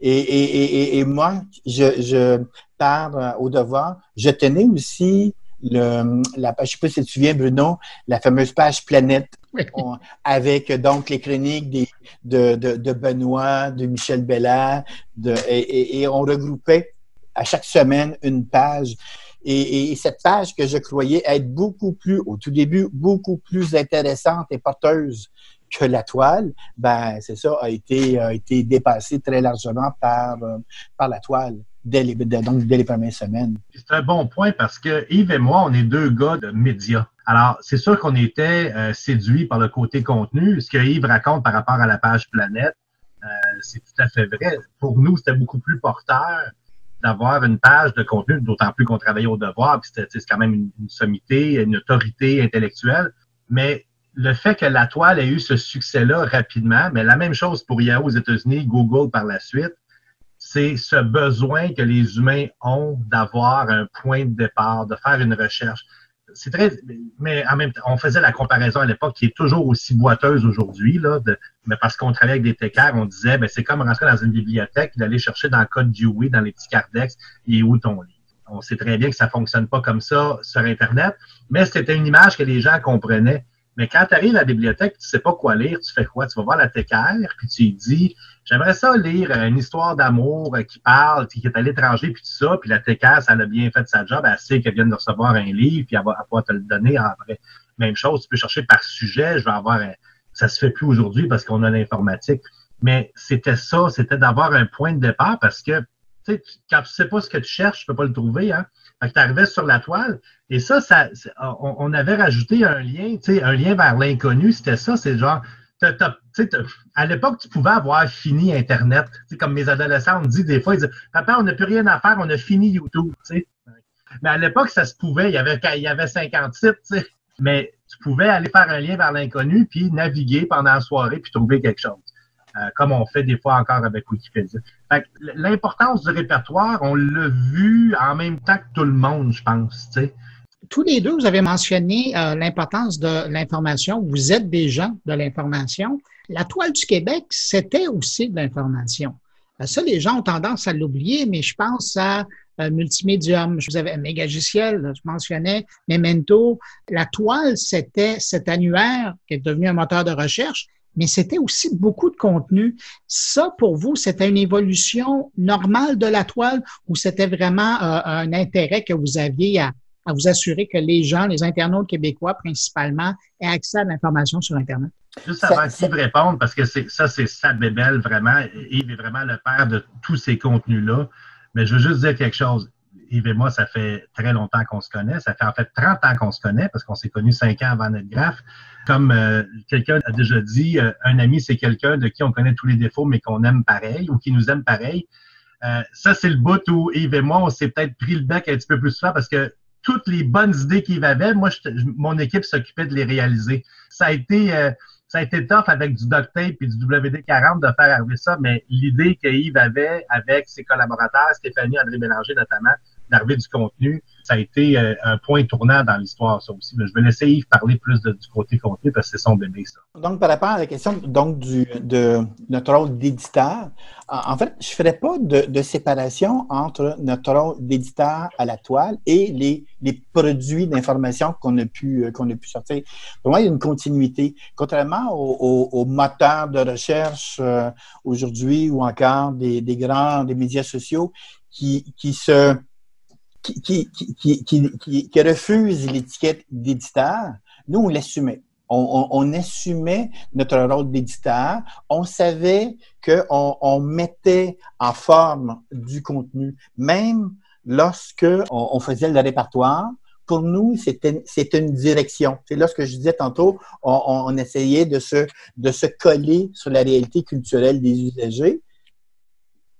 Et, et, et, et moi, je, je pars euh, au devoir. Je tenais aussi le, la page, je sais pas si tu te souviens, Bruno, la fameuse page Planète, avec donc les chroniques des, de, de, de, Benoît, de Michel Bellard, de, et, et, on regroupait à chaque semaine une page. Et, et, cette page que je croyais être beaucoup plus, au tout début, beaucoup plus intéressante et porteuse que la toile, ben c'est ça, a été, a été dépassée très largement par, euh, par la toile dès les, donc dès les premières semaines. C'est un bon point parce que Yves et moi, on est deux gars de médias. Alors, c'est sûr qu'on était euh, séduits par le côté contenu. Ce que Yves raconte par rapport à la page Planète, euh, c'est tout à fait vrai. Pour nous, c'était beaucoup plus porteur d'avoir une page de contenu, d'autant plus qu'on travaillait au devoir, puis c'était quand même une, une, sommité, une autorité intellectuelle. Mais le fait que la toile ait eu ce succès-là rapidement, mais la même chose pour Yahoo aux États-Unis, Google par la suite, c'est ce besoin que les humains ont d'avoir un point de départ, de faire une recherche. C'est très, mais en même temps, on faisait la comparaison à l'époque qui est toujours aussi boiteuse aujourd'hui, là, mais parce qu'on travaillait avec des TKR, on disait, ben, c'est comme rentrer dans une bibliothèque, d'aller chercher dans le code Dewey, dans les petits cardex, est où ton livre? On sait très bien que ça fonctionne pas comme ça sur Internet, mais c'était une image que les gens comprenaient. Mais quand tu arrives à la bibliothèque, tu sais pas quoi lire, tu fais quoi? Tu vas voir la TKR, puis tu dis, j'aimerais ça lire une histoire d'amour qui parle, qui est à l'étranger, puis tout ça, puis la TKR, ça a bien fait sa job, elle sait qu'elle vient de recevoir un livre, puis elle va, pouvoir te le donner après. Même chose, tu peux chercher par sujet, je vais avoir. Ça se fait plus aujourd'hui parce qu'on a l'informatique. Mais c'était ça, c'était d'avoir un point de départ parce que, tu sais, quand tu sais pas ce que tu cherches, tu peux pas le trouver, hein. Fait que tu arrivais sur la toile. Et ça, ça on, avait rajouté un lien, tu un lien vers l'inconnu. C'était ça, c'est genre, à l'époque, tu pouvais avoir fini Internet. comme mes adolescents, on dit des fois, ils disent Papa, on n'a plus rien à faire, on a fini YouTube. Mais à l'époque, ça se pouvait. Il y avait, il y avait 50 sites. Mais tu pouvais aller faire un lien vers l'inconnu, puis naviguer pendant la soirée, puis trouver quelque chose. Euh, comme on fait des fois encore avec Wikipédia. L'importance du répertoire, on l'a vu en même temps que tout le monde, je pense. Tous les deux, vous avez mentionné euh, l'importance de l'information. Vous êtes des gens de l'information. La toile du Québec, c'était aussi de l'information. Euh, ça, les gens ont tendance à l'oublier, mais je pense à multimédium. Je vous avais Mégagiciel, je mentionnais Memento. La toile, c'était cet annuaire qui est devenu un moteur de recherche, mais c'était aussi beaucoup de contenu. Ça, pour vous, c'était une évolution normale de la toile ou c'était vraiment euh, un intérêt que vous aviez à, vous assurer que les gens, les internautes québécois principalement, aient accès à l'information sur Internet? Juste avant de répondre, parce que ça, c'est sa bébelle, vraiment. Yves est vraiment le père de tous ces contenus-là. Mais je veux juste dire quelque chose. Yves et moi, ça fait très longtemps qu'on se connaît. Ça fait en fait 30 ans qu'on se connaît parce qu'on s'est connus 5 ans avant notre graphe. Comme euh, quelqu'un a déjà dit, euh, un ami, c'est quelqu'un de qui on connaît tous les défauts, mais qu'on aime pareil ou qui nous aime pareil. Euh, ça, c'est le bout où Yves et moi, on s'est peut-être pris le bec un petit peu plus souvent parce que toutes les bonnes idées qu'Yves avait, moi, mon équipe s'occupait de les réaliser. Ça a été ça a été tough avec du duct tape et du WD-40 de faire arriver ça, mais l'idée que Yves avait avec ses collaborateurs, Stéphanie, André Bélanger notamment, d'arrivée du contenu, ça a été euh, un point tournant dans l'histoire, ça aussi. Mais je vais laisser Yves parler plus du côté contenu parce que c'est son bébé, ça. Donc, par rapport à la question donc, du, de notre rôle d'éditeur, en fait, je ne ferai pas de, séparation entre notre rôle d'éditeur à la toile et les, les produits d'information qu'on a, pu, qu'on a pu sortir. Pour moi, il y a une continuité. Contrairement aux, moteurs de recherche euh, aujourd'hui ou encore des, des grands des médias sociaux qui, qui se qui, qui, qui, qui, qui refuse l'étiquette d'éditeur, nous, on l'assumait. On, on, assumait notre rôle d'éditeur. On savait qu'on on mettait en forme du contenu, même lorsque on, faisait le répertoire. Pour nous, c'était une direction. C'est lorsque je disais tantôt, on, on, essayait de se, de se coller sur la réalité culturelle des usagers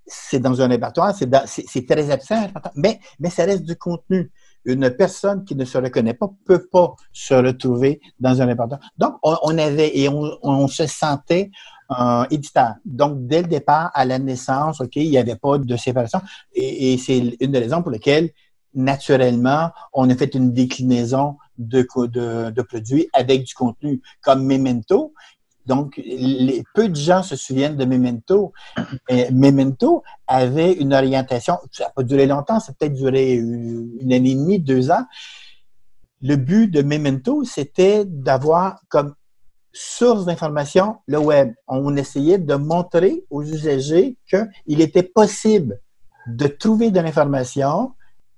c'est dans un répertoire, c'est très absent, mais, ça reste du contenu. Une personne qui ne se reconnaît pas peut pas se retrouver dans un répertoire. Donc, on, avait et on, se sentait un éditeur. Donc, dès le départ, à la naissance, OK, il n'y avait pas de séparation. Et, c'est une des raisons pour lesquelles, naturellement, on a fait une déclinaison de produits avec du contenu, comme Memento, donc, peu de gens se souviennent de Memento. Mais Memento avait une orientation, ça n'a pas duré longtemps, ça a peut-être duré une année et demie, deux ans. Le but de Memento, c'était d'avoir comme source d'information le web. On essayait de montrer aux usagers qu'il était possible de trouver de l'information,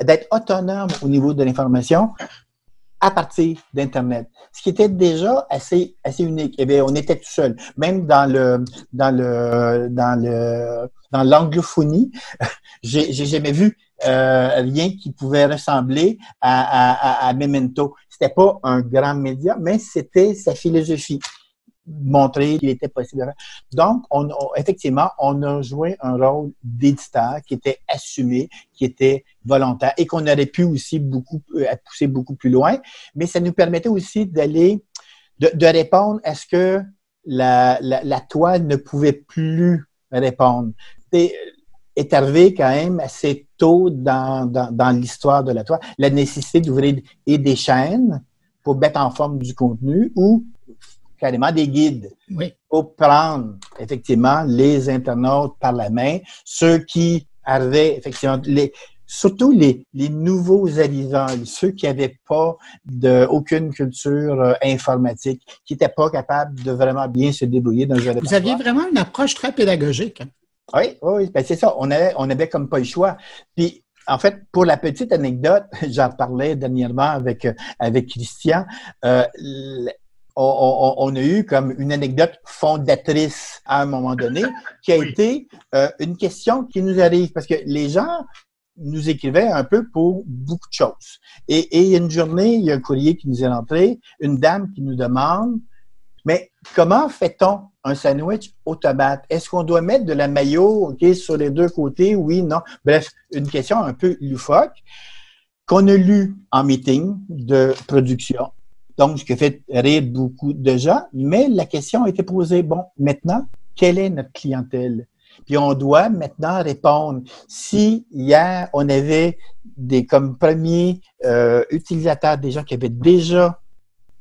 d'être autonome au niveau de l'information à partir d'Internet. Ce qui était déjà assez, assez unique. Eh bien, on était tout seul. Même dans le, dans le, dans le, dans l'anglophonie, j'ai, jamais vu euh, rien qui pouvait ressembler à, à, à Memento. C'était pas un grand média, mais c'était sa philosophie montrer qu'il était possible. Donc, on, effectivement, on a joué un rôle d'éditeur qui était assumé, qui était volontaire et qu'on aurait pu aussi beaucoup euh, pousser beaucoup plus loin, mais ça nous permettait aussi d'aller de, de, répondre à ce que la, la, toile ne pouvait plus répondre. C'est est arrivé quand même assez tôt dans, dans, l'histoire de la toile, la nécessité d'ouvrir des chaînes pour mettre en forme du contenu ou carrément des guides pour prendre effectivement les internautes par la main, ceux qui avaient effectivement les surtout les, les nouveaux arrivants, ceux qui n'avaient pas de, aucune culture euh, informatique, qui n'étaient pas capables de vraiment bien se débrouiller dans un Vous aviez vraiment une approche très pédagogique. Hein? Oui, oui, ben c'est ça. On avait, on avait comme pas le choix. Puis en fait, pour la petite anecdote, j'en parlais dernièrement avec, avec Christian, euh, on, a eu comme une anecdote fondatrice à un moment donné, qui a été euh, une question qui nous arrive, parce que les gens nous écrivaient un peu pour beaucoup de choses. Et, et une journée, il y a un courrier qui nous est rentré, une dame qui nous demande, mais comment fait-on un sandwich au tomate? Est-ce qu'on doit mettre de la mayo ok, sur les deux côtés? Oui, non. Bref, une question un peu loufoque qu'on a lu en meeting de production donc ce qui fait rire beaucoup de gens. Mais la question a été posée, bon, maintenant, quelle est notre clientèle? Puis on doit maintenant répondre. Si hier, on avait des comme premiers euh, utilisateurs des gens qui avaient déjà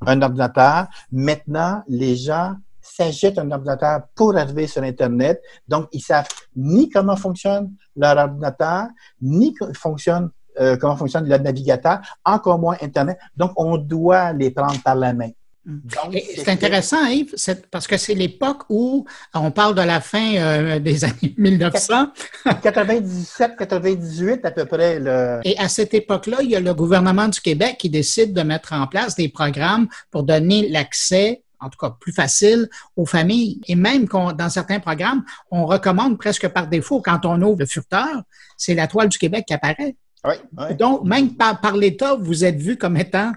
un ordinateur, maintenant, les gens s'achètent un ordinateur pour arriver sur Internet. Donc, ils savent ni comment fonctionne leur ordinateur, ni comment fonctionne euh, comment fonctionne le navigateur, encore moins Internet. Donc, on doit les prendre par la main. Mm. C'est intéressant, Yves, parce que c'est l'époque où on parle de la fin euh, des années 1900. 97, 98 à peu près. Le... Et à cette époque-là, il y a le gouvernement du Québec qui décide de mettre en place des programmes pour donner l'accès en tout cas plus facile aux familles. Et même dans certains programmes, on recommande presque par défaut, quand on ouvre le furteur, c'est la toile du Québec qui apparaît. Donc, même par, l'État, vous êtes vu comme étant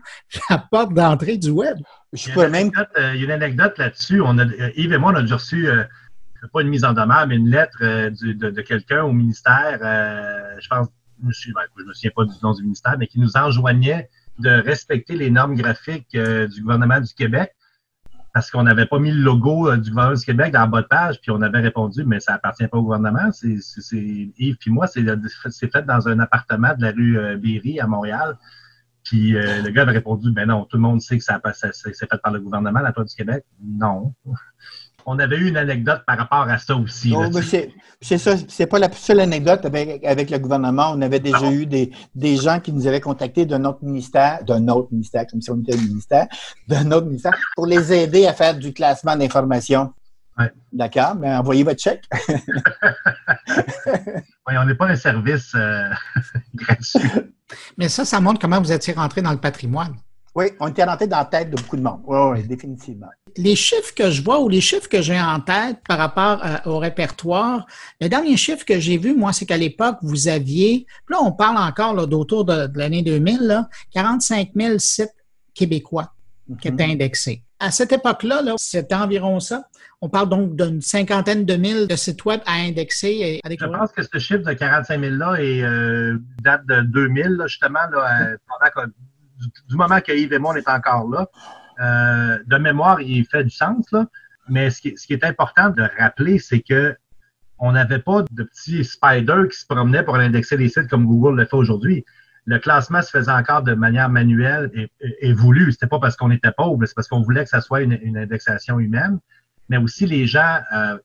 la porte d'entrée du web. Je il, y même... Euh, il y a une anecdote là-dessus. On a, euh, Yves et moi, on a déjà reçu, euh, pas une mise en demeure, mais une lettre de, quelqu'un au ministère, je pense, je ne ben, me souviens pas du nom du ministère, mais qui nous enjoignait de respecter les normes graphiques du gouvernement du Québec parce qu'on n'avait pas mis le logo du gouvernement du Québec dans la bas de page, puis on avait répondu, mais ça appartient pas au gouvernement. C'est, Yves puis moi, c'est, fait dans un appartement de la rue Berry à Montréal. Puis le gars avait répondu, ben non, tout le monde sait que ça, c'est fait par le gouvernement, la du Québec. Non on avait eu une anecdote par rapport à ça aussi. c'est ça, c'est pas la seule anecdote avec, le gouvernement. On avait déjà eu des, gens qui nous avaient contactés d'un autre ministère, d'un autre ministère, comme si on était le ministère, d'un autre ministère, pour les aider à faire du classement d'informations. D'accord, mais envoyez votre chèque. oui, on n'est pas un service euh, gratuit. Mais ça, ça montre comment vous étiez rentré dans le patrimoine. Oui, on était rentré dans la tête de beaucoup de monde. Oui, oui, définitivement. Les chiffres que je vois ou les chiffres que j'ai en tête par rapport euh, au répertoire, le dernier chiffre que j'ai vu, moi, c'est qu'à l'époque, vous aviez, là, on parle encore d'autour de, l'année 2000, là, 45 000 sites québécois qui étaient mhm. indexés. À cette époque-là, -là, c'était environ ça. On parle donc d'une cinquantaine de mille de sites web à indexer. Et à Je pense que ce chiffre de 45 000 là est, euh, date de 2000, justement, là, euh, pendant du, moment que Yves et moi, on est encore là, euh, de mémoire, il fait du sens. Mais ce qui, est important de rappeler, c'est que on n'avait pas de petits spiders qui se promenaient pour indexer les sites comme Google le fait aujourd'hui. Le classement se faisait encore de manière manuelle et, et, voulue. C'était pas parce qu'on était pauvre, c'est parce qu'on voulait que ça soit une, une, indexation humaine. Mais aussi, les gens, euh,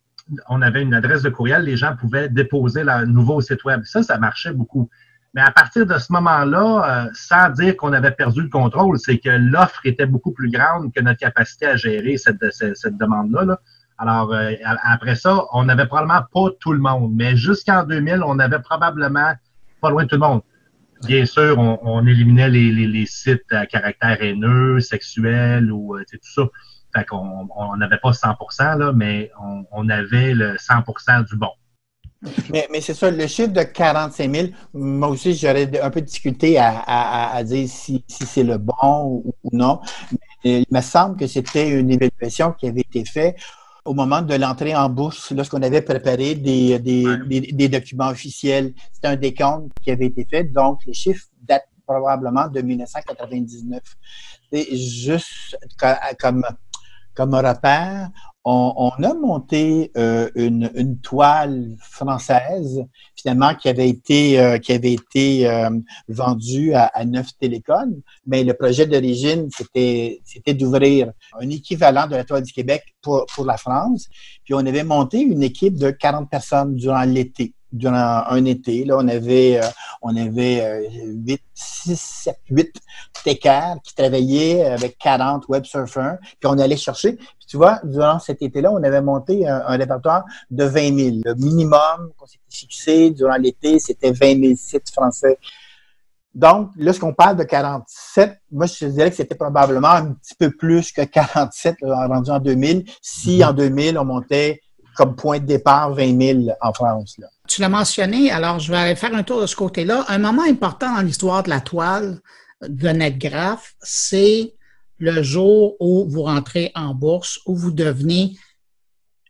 on avait une adresse de courriel, les gens pouvaient déposer leur nouveau site web. Ça, ça marchait beaucoup. Mais à partir de ce moment-là, euh, sans dire qu'on avait perdu le contrôle, c'est que l'offre était beaucoup plus grande que notre capacité à gérer cette, cette, demande-là. Alors, euh, après ça, on n'avait probablement pas tout le monde, mais jusqu'en 2000, on avait probablement pas loin de tout le monde. Bien sûr, on, éliminait les, les, sites à caractère haineux, sexuel ou euh, tout ça. Fait qu'on n'avait pas 100% là, mais on, on avait le 100% du bon. Mais, mais c'est ça, le chiffre de 45 000, moi aussi, j'aurais un peu de difficulté à, à, dire si, si c'est le bon ou, non. Mais il me semble que c'était une évaluation qui avait été faite au moment de l'entrée en bourse, lorsqu'on avait préparé des, des, des, documents officiels. C'était un décompte qui avait été fait, donc les chiffres datent probablement de 1999. C'est juste comme, comme repère, on, a monté euh, une, toile française finalement qui avait été euh, qui avait été euh, vendue à, Neuf Télécom, mais le projet d'origine c'était d'ouvrir un équivalent de la toile du Québec pour pour la France. Puis on avait monté une équipe de 40 personnes durant l'été durant un été. Là, on avait, euh, on avait 8, 6, 7, 8 techers qui travaillaient avec 40 web surfers, puis on allait chercher. Puis tu vois, durant cet été-là, on avait monté un, répertoire de 20 000. Le minimum qu'on s'était fixé durant l'été, c'était 20 000 sites français. Donc, lorsqu'on parle de 47, moi, je dirais que c'était probablement un petit peu plus que 47, rendu en 2000, si mm-hmm. en 2000, on montait comme point de départ 20 000 en France. Là. Tu l'as mentionné, alors je vais aller faire un tour de ce côté-là. Un moment important dans l'histoire de la toile de NetGraph, c'est le jour où vous rentrez en bourse, où vous devenez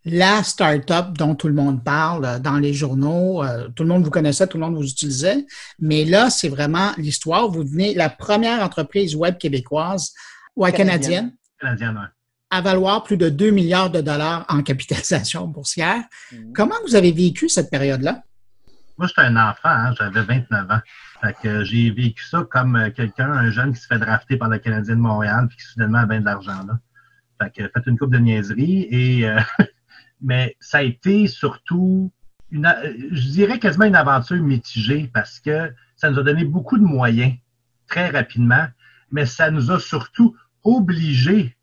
la start-up dont tout le monde parle dans les journaux. Euh, tout le monde vous connaissait, tout le monde vous utilisait. Mais là, c'est vraiment l'histoire. Vous devenez la première entreprise web québécoise ou canadienne. Canadienne, oui à valoir plus de 2 milliards de dollars en capitalisation boursière. Mhm. Comment vous avez vécu cette période-là? Moi, j'étais un enfant, hein, j'avais 29 ans. Fait que j'ai vécu ça comme euh, quelqu'un, un jeune qui se fait drafter par le Canadien de Montréal puis qui soudainement a bien de l'argent là. Fait que fait une coupe de niaiserie et euh, mais ça a été surtout une je dirais quasiment une aventure mitigée parce que ça nous a donné beaucoup de moyens très rapidement, mais ça nous a surtout obligés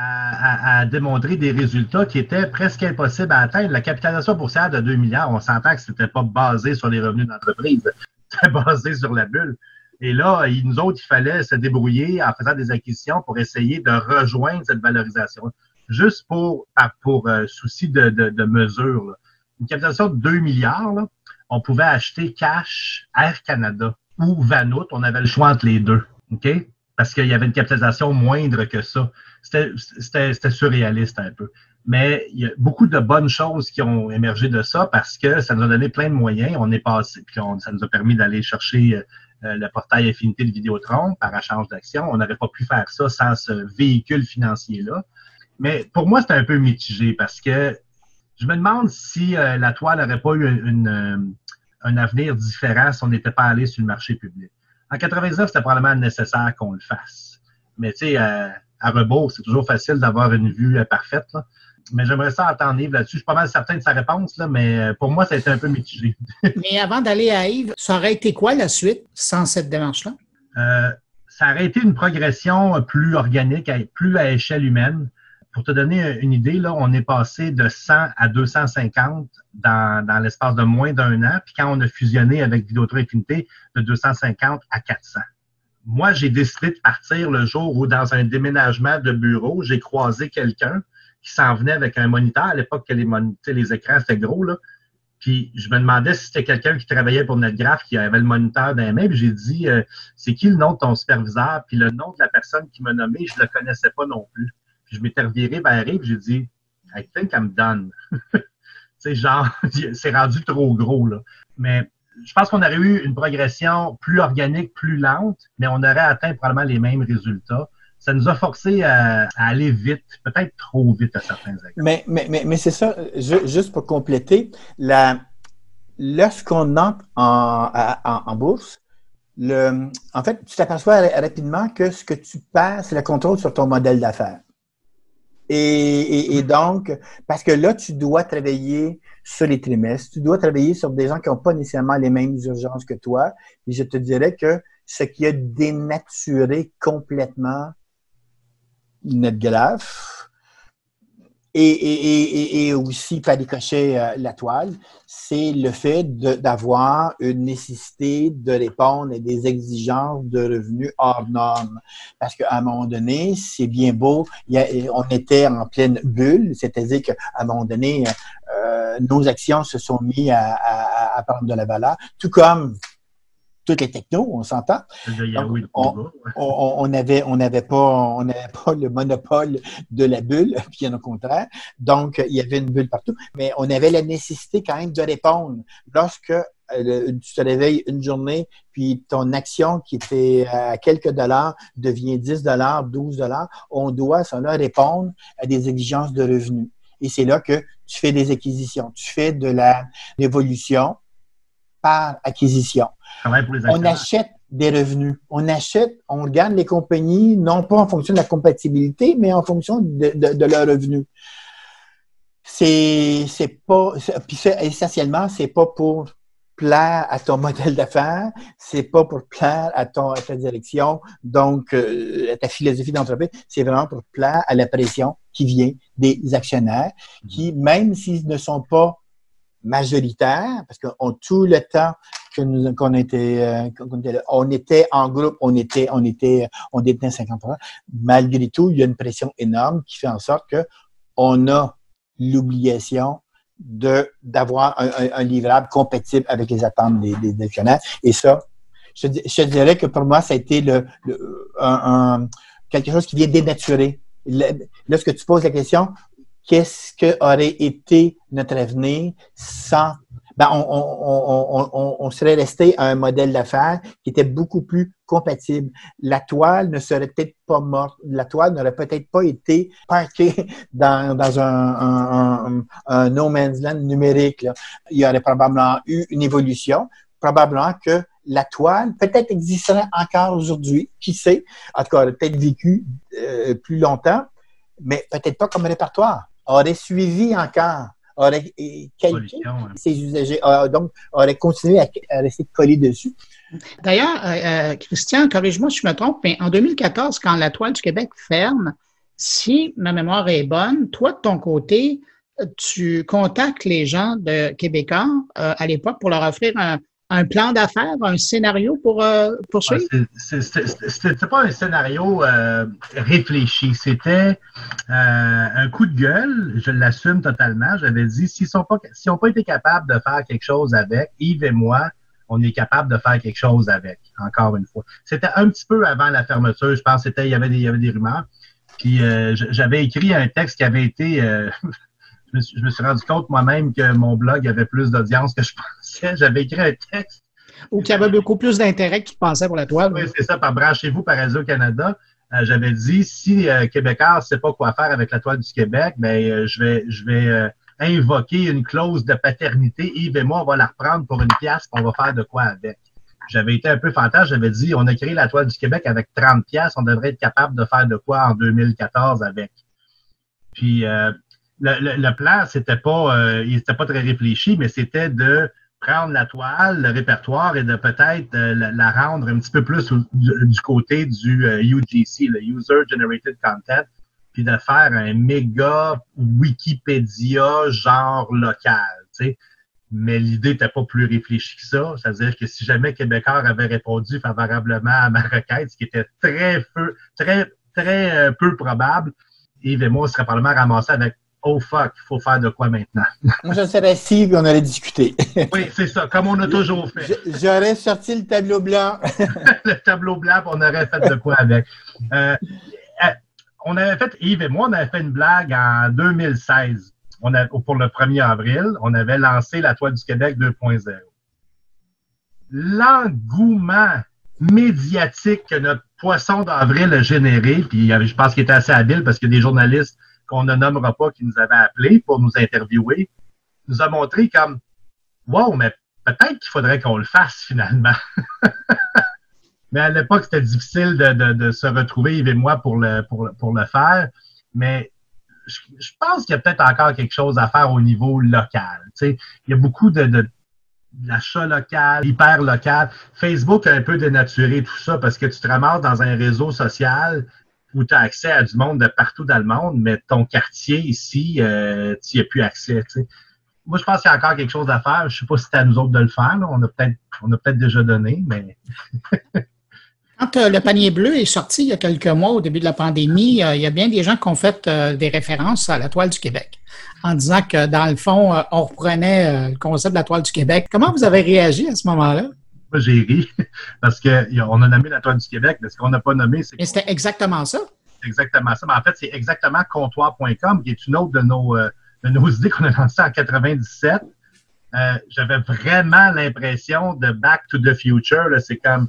à, démontrer des résultats qui étaient presque impossibles à atteindre. La capitalisation boursière de 2 milliards, on s'entend que c'était pas basé sur les revenus d'entreprise, c'était basé sur la bulle. Et là, nous autres, il fallait se débrouiller en faisant des acquisitions pour essayer de rejoindre cette valorisation. Juste pour, pour euh, souci de, de, mesure. Une capitalisation de 2 milliards, on pouvait acheter cash Air Canada ou Vanout. On avait le choix entre les deux. OK? Parce qu'il y avait une capitalisation moindre que ça c'était surréaliste un peu. Mais il y a beaucoup de bonnes choses qui ont émergé de ça parce que ça nous a donné plein de moyens. On est passé, puis ça nous a permis d'aller chercher euh, le portail Affinité de Vidéotron par échange d'actions. On n'aurait pas pu faire ça sans ce véhicule financier-là. Mais pour moi, c'est un peu mitigé parce que je me demande si euh, la toile n'aurait pas eu une, un avenir différent si on n'était pas allé sur le marché public. En 99, c'était probablement nécessaire qu'on le fasse. Mais tu sais, à rebours, c'est toujours facile d'avoir une vue parfaite. Là. Mais j'aimerais ça entendre Yves là-dessus. Je suis pas mal certain de sa réponse, là, mais euh, pour moi, ça a été un peu mitigé. mais avant d'aller à Yves, ça aurait été quoi la suite sans cette démarche-là? Euh, ça aurait été une progression plus organique, plus à échelle humaine. Pour te donner une idée, là, on est passé de 100 à 250 dans, l'espace de moins d'un an. Puis quand on a fusionné avec Vidéotron Infinité, de 250 à 400 moi, j'ai décidé de partir le jour où, dans un déménagement de bureau, j'ai croisé quelqu'un qui s'en venait avec un moniteur. À l'époque, les, les écrans, c'était gros, là. Puis je me demandais si c'était quelqu'un qui travaillait pour NetGraph qui avait le moniteur dans les mains. Puis j'ai dit euh, C'est qui le nom de ton superviseur? Puis le nom de la personne qui m'a nommé, je ne le connaissais pas non plus. Puis je m'étais reviré vers et j'ai dit I think I'm done. c'est genre, c'est rendu trop gros, là. Mais je pense qu'on aurait eu une progression plus organique, plus lente, mais on aurait atteint probablement les mêmes résultats ça nous a forcé à, aller vite, peut-être trop vite à certains égards. Mais, mais, mais, c'est ça, juste pour compléter, la, lorsqu'on entre en, en, bourse, le, en fait, tu t'aperçois rapidement que ce que tu perds, c'est le contrôle sur ton modèle d'affaires. Et, et, donc, parce que là, tu dois travailler sur les trimestres, tu dois travailler sur des gens qui n'ont pas nécessairement les mêmes urgences que toi. Et je te dirais que ce qui a dénaturé complètement NetGraph et, et, et, aussi par ricochet euh, la toile, c'est le fait d'avoir une nécessité de répondre à des exigences de revenus hors normes. Parce qu'à un moment donné, c'est bien beau, on était en pleine bulle, c'est-à-dire qu'à un moment donné, euh, nos actions se sont mises à, à, à prendre de la valeur, tout comme toutes les technos, on s'entend. On n'avait on avait pas, on pas le monopole de la bulle, bien au contraire. Donc, il y avait une bulle partout. Mais on avait la nécessité quand même de répondre. Lorsque euh, tu te réveilles une journée, puis ton action qui était à quelques dollars devient 10 dollars, 12 dollars, on doit, là, répondre à des exigences de revenus. Et c'est là que tu fais des acquisitions, tu fais de la l'évolution par acquisition. On achète des revenus. On achète, on gagne les compagnies, non pas en fonction de la compatibilité, mais en fonction de, de, leurs revenus. C'est, c'est pas, puis essentiellement, c'est pas pour plaire à ton modèle d'affaires, c'est pas pour plaire à, ton, à ta direction, donc euh, à ta philosophie d'entreprise, c'est vraiment pour plaire à la pression qui vient des actionnaires, qui, même s'ils ne sont pas majoritaire, parce qu'on tout le temps que nous qu'on était, euh, était, on était en groupe, on était, on était, on détenait 50% Malgré tout, il y a une pression énorme qui fait en sorte que on a l'obligation de d'avoir un, un, livrable compatible avec les attentes des, des, actionnaires. Et ça, je, dirais que pour moi, ça a été le, un, quelque chose qui vient dénaturer. Lorsque tu poses la question, qu'est-ce que aurait été notre avenir sans ben on, serait resté à un modèle d'affaires qui était beaucoup plus compatible. La toile ne serait peut-être pas morte. La toile n'aurait peut-être pas été parquée dans, un, no man's land numérique. Il y aurait probablement eu une évolution. Probablement que la toile peut-être existerait encore aujourd'hui. Qui sait? En tout cas, elle aurait peut-être vécu euh, plus longtemps, mais peut-être pas comme répertoire aurait suivi encore, aurait calqué ses usagers, donc aurait continué à, rester collé dessus. D'ailleurs, euh, euh, Christian, corrige-moi si je me trompe, mais en 2014, quand la toile du Québec ferme, si ma mémoire est bonne, toi, de ton côté, tu contactes les gens de Québécois euh, à l'époque pour leur offrir un, un plan d'affaires, un scénario pour euh, poursuivre? C'était pas un scénario euh, réfléchi, c'était euh, un coup de gueule, je l'assume totalement. J'avais dit, s'ils sont pas, s'ils n'ont pas été capables de faire quelque chose avec, Yves et moi, on est capable de faire quelque chose avec, encore une fois. C'était un petit peu avant la fermeture, je pense, c'était, il y avait des, il y avait des rumeurs. Puis j'avais écrit un texte qui avait été je me, suis, rendu compte moi-même que mon blog avait plus d'audience que je pensais. J'avais écrit un texte. Ou qu'il y avait beaucoup plus d'intérêt qu'il pensait pour la toile. Oui, c'est ça, par Branchez-vous par Radio-Canada. euh, j'avais dit si euh, Québécois ne sait pas quoi faire avec la toile du Québec, ben euh, je vais je vais invoquer une clause de paternité. Yves et moi, on va la reprendre pour une pièce, on va faire de quoi avec. J'avais été un peu fantasme, j'avais dit on a créé la toile du Québec avec 30 pièces, on devrait être capable de faire de quoi en 2014 avec. Puis le, le, plan, c'était pas il était pas très réfléchi, mais c'était de prendre la toile, le répertoire et de peut-être euh, la, rendre un petit peu plus du, côté du UGC, euh, le User Generated Content, puis de faire un méga Wikipédia genre local, tu sais. Mais l'idée n'était pas plus réfléchie que ça. C'est-à-dire que si jamais Québécois avait répondu favorablement à ma requête, ce qui était très peu, très, très euh, peu probable, Yves et moi, on serait probablement ramassés avec oh fuck, il faut faire de quoi maintenant? Moi, je serais assis et on aurait discuté. oui, c'est ça, comme on a toujours fait. J'aurais sorti le tableau blanc. le tableau blanc, on aurait fait de quoi avec. Euh, euh, on avait fait, Yves et moi, on avait fait une blague en 2016. On pour le 1er avril, on avait lancé la Toile du Québec 2.0. L'engouement médiatique que notre poisson d'avril a généré, puis je pense qu'il était assez habile parce que des journalistes qu'on ne nommera pas, qui nous avait appelés pour nous interviewer, nous a montré comme Wow, mais peut-être qu'il faudrait qu'on le fasse finalement. mais à l'époque, c'était difficile de, se retrouver, Yves et moi, pour le, pour le faire. Mais je, pense qu'il y a peut-être encore quelque chose à faire au niveau local. il y a beaucoup de, de l'achat local, hyper local. Facebook a un peu dénaturé tout ça parce que tu te ramasses dans un réseau social où tu as accès à du monde de partout dans le monde, mais ton quartier ici, euh, tu n'y as plus accès. Moi, je pense qu'il y a encore quelque chose à faire. Je ne sais pas si c'est à nous autres de le faire. On a peut-être on a peut-être déjà donné, mais. Quand euh, le panier bleu est sorti il y a quelques mois, au début de la pandémie, euh, il y a bien des gens qui ont fait des références à la toile du Québec en disant que, dans le fond, on reprenait le concept de la toile du Québec. Comment vous avez réagi à ce moment-là? Moi, j'ai ri parce qu'on a nommé la toile du Québec, mais ce qu'on n'a pas nommé, c'est. Et c'était exactement ça. Exactement ça. Mais en fait, c'est exactement comptoir.com, qui est une autre de nos, euh, de nos idées qu'on a lancées en 97. Euh, J'avais vraiment l'impression de Back to the Future. C'est comme.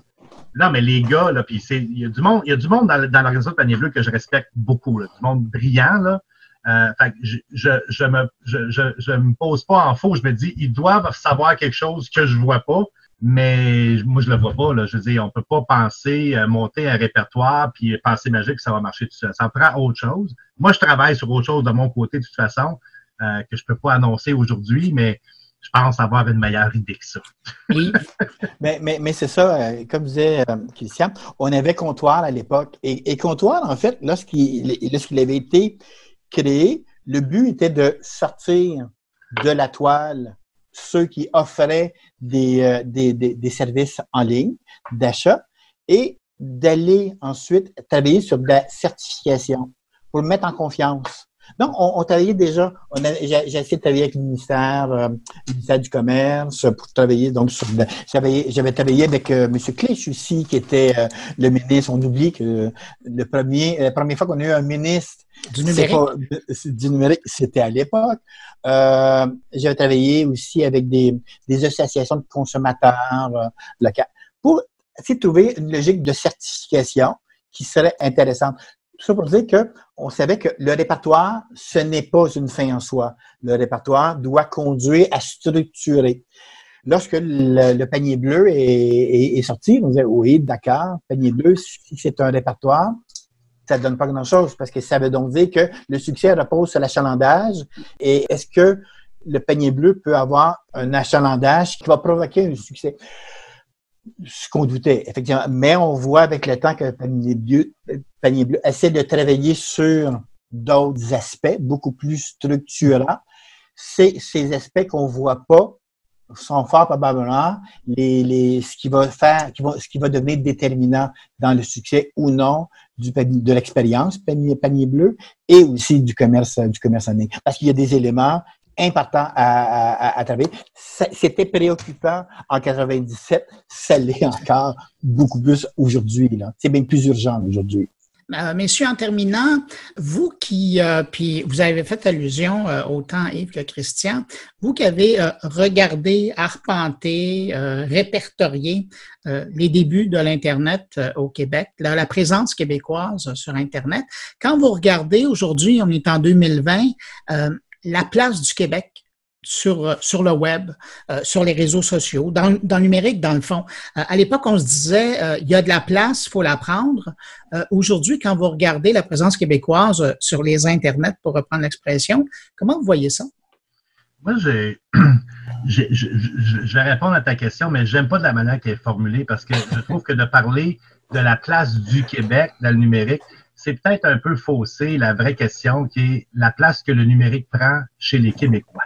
Non, mais les gars, là, puis il y a du monde, il y a du monde dans, dans l'organisation de Panier Bleu que je respecte beaucoup, là, du monde brillant, là. Euh, fait je, je, je, me, je, je, je, me pose pas en faux. Je me dis, ils doivent savoir quelque chose que je vois pas. Mais moi, je le vois pas. Là. Je veux dire, on peut pas penser euh, monter un répertoire puis penser magique que ça va marcher tout seul. Ça prend autre chose. Moi, je travaille sur autre chose de mon côté de toute façon euh, que je peux pas annoncer aujourd'hui, mais je pense avoir une meilleure idée que ça. oui, mais, mais, mais c'est ça, euh, comme disait Christian, on avait Comptoir à l'époque. Et, et, Comptoir, en fait, lorsqu'il lorsqu'il avait été créé, le but était de sortir de la toile ceux qui offraient euh, des, des, des, services en ligne d'achat et d'aller ensuite travailler sur de la certification pour mettre en confiance. Donc, on, on travaillait déjà, j'ai essayé de travailler avec le ministère, euh, le ministère du Commerce pour travailler donc sur j'avais travaillé avec euh, M. Clich aussi, qui était euh, le ministre. On oublie que le premier, la première fois qu'on a eu un ministre du numérique, du numérique c'était à l'époque. J'avais travaillé aussi avec des, des associations de consommateurs locales pour essayer de trouver une logique de certification qui serait intéressante. Tout ça pour dire qu'on savait que le répertoire, ce n'est pas une fin en soi. Le répertoire doit conduire à structurer. Lorsque le, panier bleu est, sorti, on disait oui, d'accord, panier bleu, si c'est un répertoire, ça ne donne pas grand-chose parce que ça veut donc dire que le succès repose sur l'achalandage. Et est-ce que le panier bleu peut avoir un achalandage qui va provoquer un succès? Ce qu'on doutait, effectivement. Mais on voit avec le temps que Panier Bleu, Panier Bleu essaie de travailler sur d'autres aspects beaucoup plus structurants. Ces aspects qu'on voit pas sont fort probablement les, les, ce qui va faire, qui va, ce qui va devenir déterminant dans le succès ou non du de l'expérience panier, panier bleu et aussi du commerce du commerce en ligne. Parce qu'il y a des éléments important à, à, travailler. C'était préoccupant en 97, ça l'est encore beaucoup plus aujourd'hui. C'est bien plus urgent aujourd'hui. Euh, messieurs, en terminant, vous qui, euh, puis vous avez fait allusion euh, autant Yves que Christian, vous qui avez regardé, arpenté, répertorié les débuts de l'Internet au Québec, la, présence québécoise sur Internet, quand vous regardez aujourd'hui, on est en 2020, la place du Québec sur, euh, le web, euh, sur les réseaux sociaux, dans, le numérique, dans le fond. Euh, à l'époque, on se disait, il y a de la place, il faut la prendre. Aujourd'hui, quand vous regardez la présence québécoise sur les Internets, pour reprendre l'expression, comment vous voyez ça? Moi, je, vais répondre à ta question, mais j'aime pas de la manière qu'elle est formulée parce que je trouve que de parler de la place du Québec dans le numérique, c'est peut-être un peu faussé la vraie question qui est la place que le numérique prend chez les Québécois.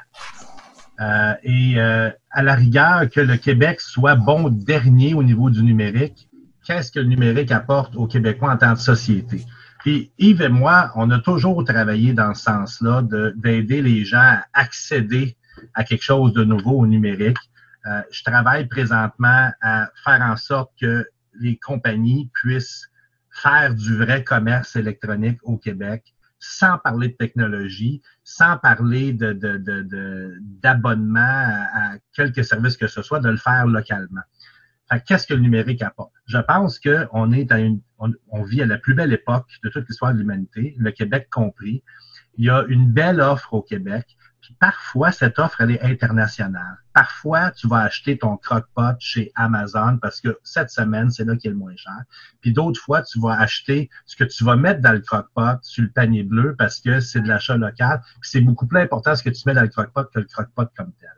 Euh, et euh, à la rigueur, que le Québec soit bon dernier au niveau du numérique, qu'est-ce que le numérique apporte aux Québécois en tant que société? Puis Yves et moi, on a toujours travaillé dans ce sens-là d'aider les gens à accéder à quelque chose de nouveau au numérique. Euh, je travaille présentement à faire en sorte que les compagnies puissent faire du vrai commerce électronique au Québec sans parler de technologie, sans parler de, d'abonnement à, quelques services que ce soit, de le faire localement. qu'est-ce que le numérique apporte? Je pense qu'on est à une, on, vit à la plus belle époque de toute l'histoire de l'humanité, le Québec compris. Il y a une belle offre au Québec. Parfois, cette offre, elle est internationale. Parfois, tu vas acheter ton croque-pot chez Amazon parce que cette semaine, c'est là qu'il est le moins cher. Puis d'autres fois, tu vas acheter ce que tu vas mettre dans le croque-pot sur le panier bleu parce que c'est de l'achat local. Puis c'est beaucoup plus important ce que tu mets dans le croque-pot que le croque-pot comme tel.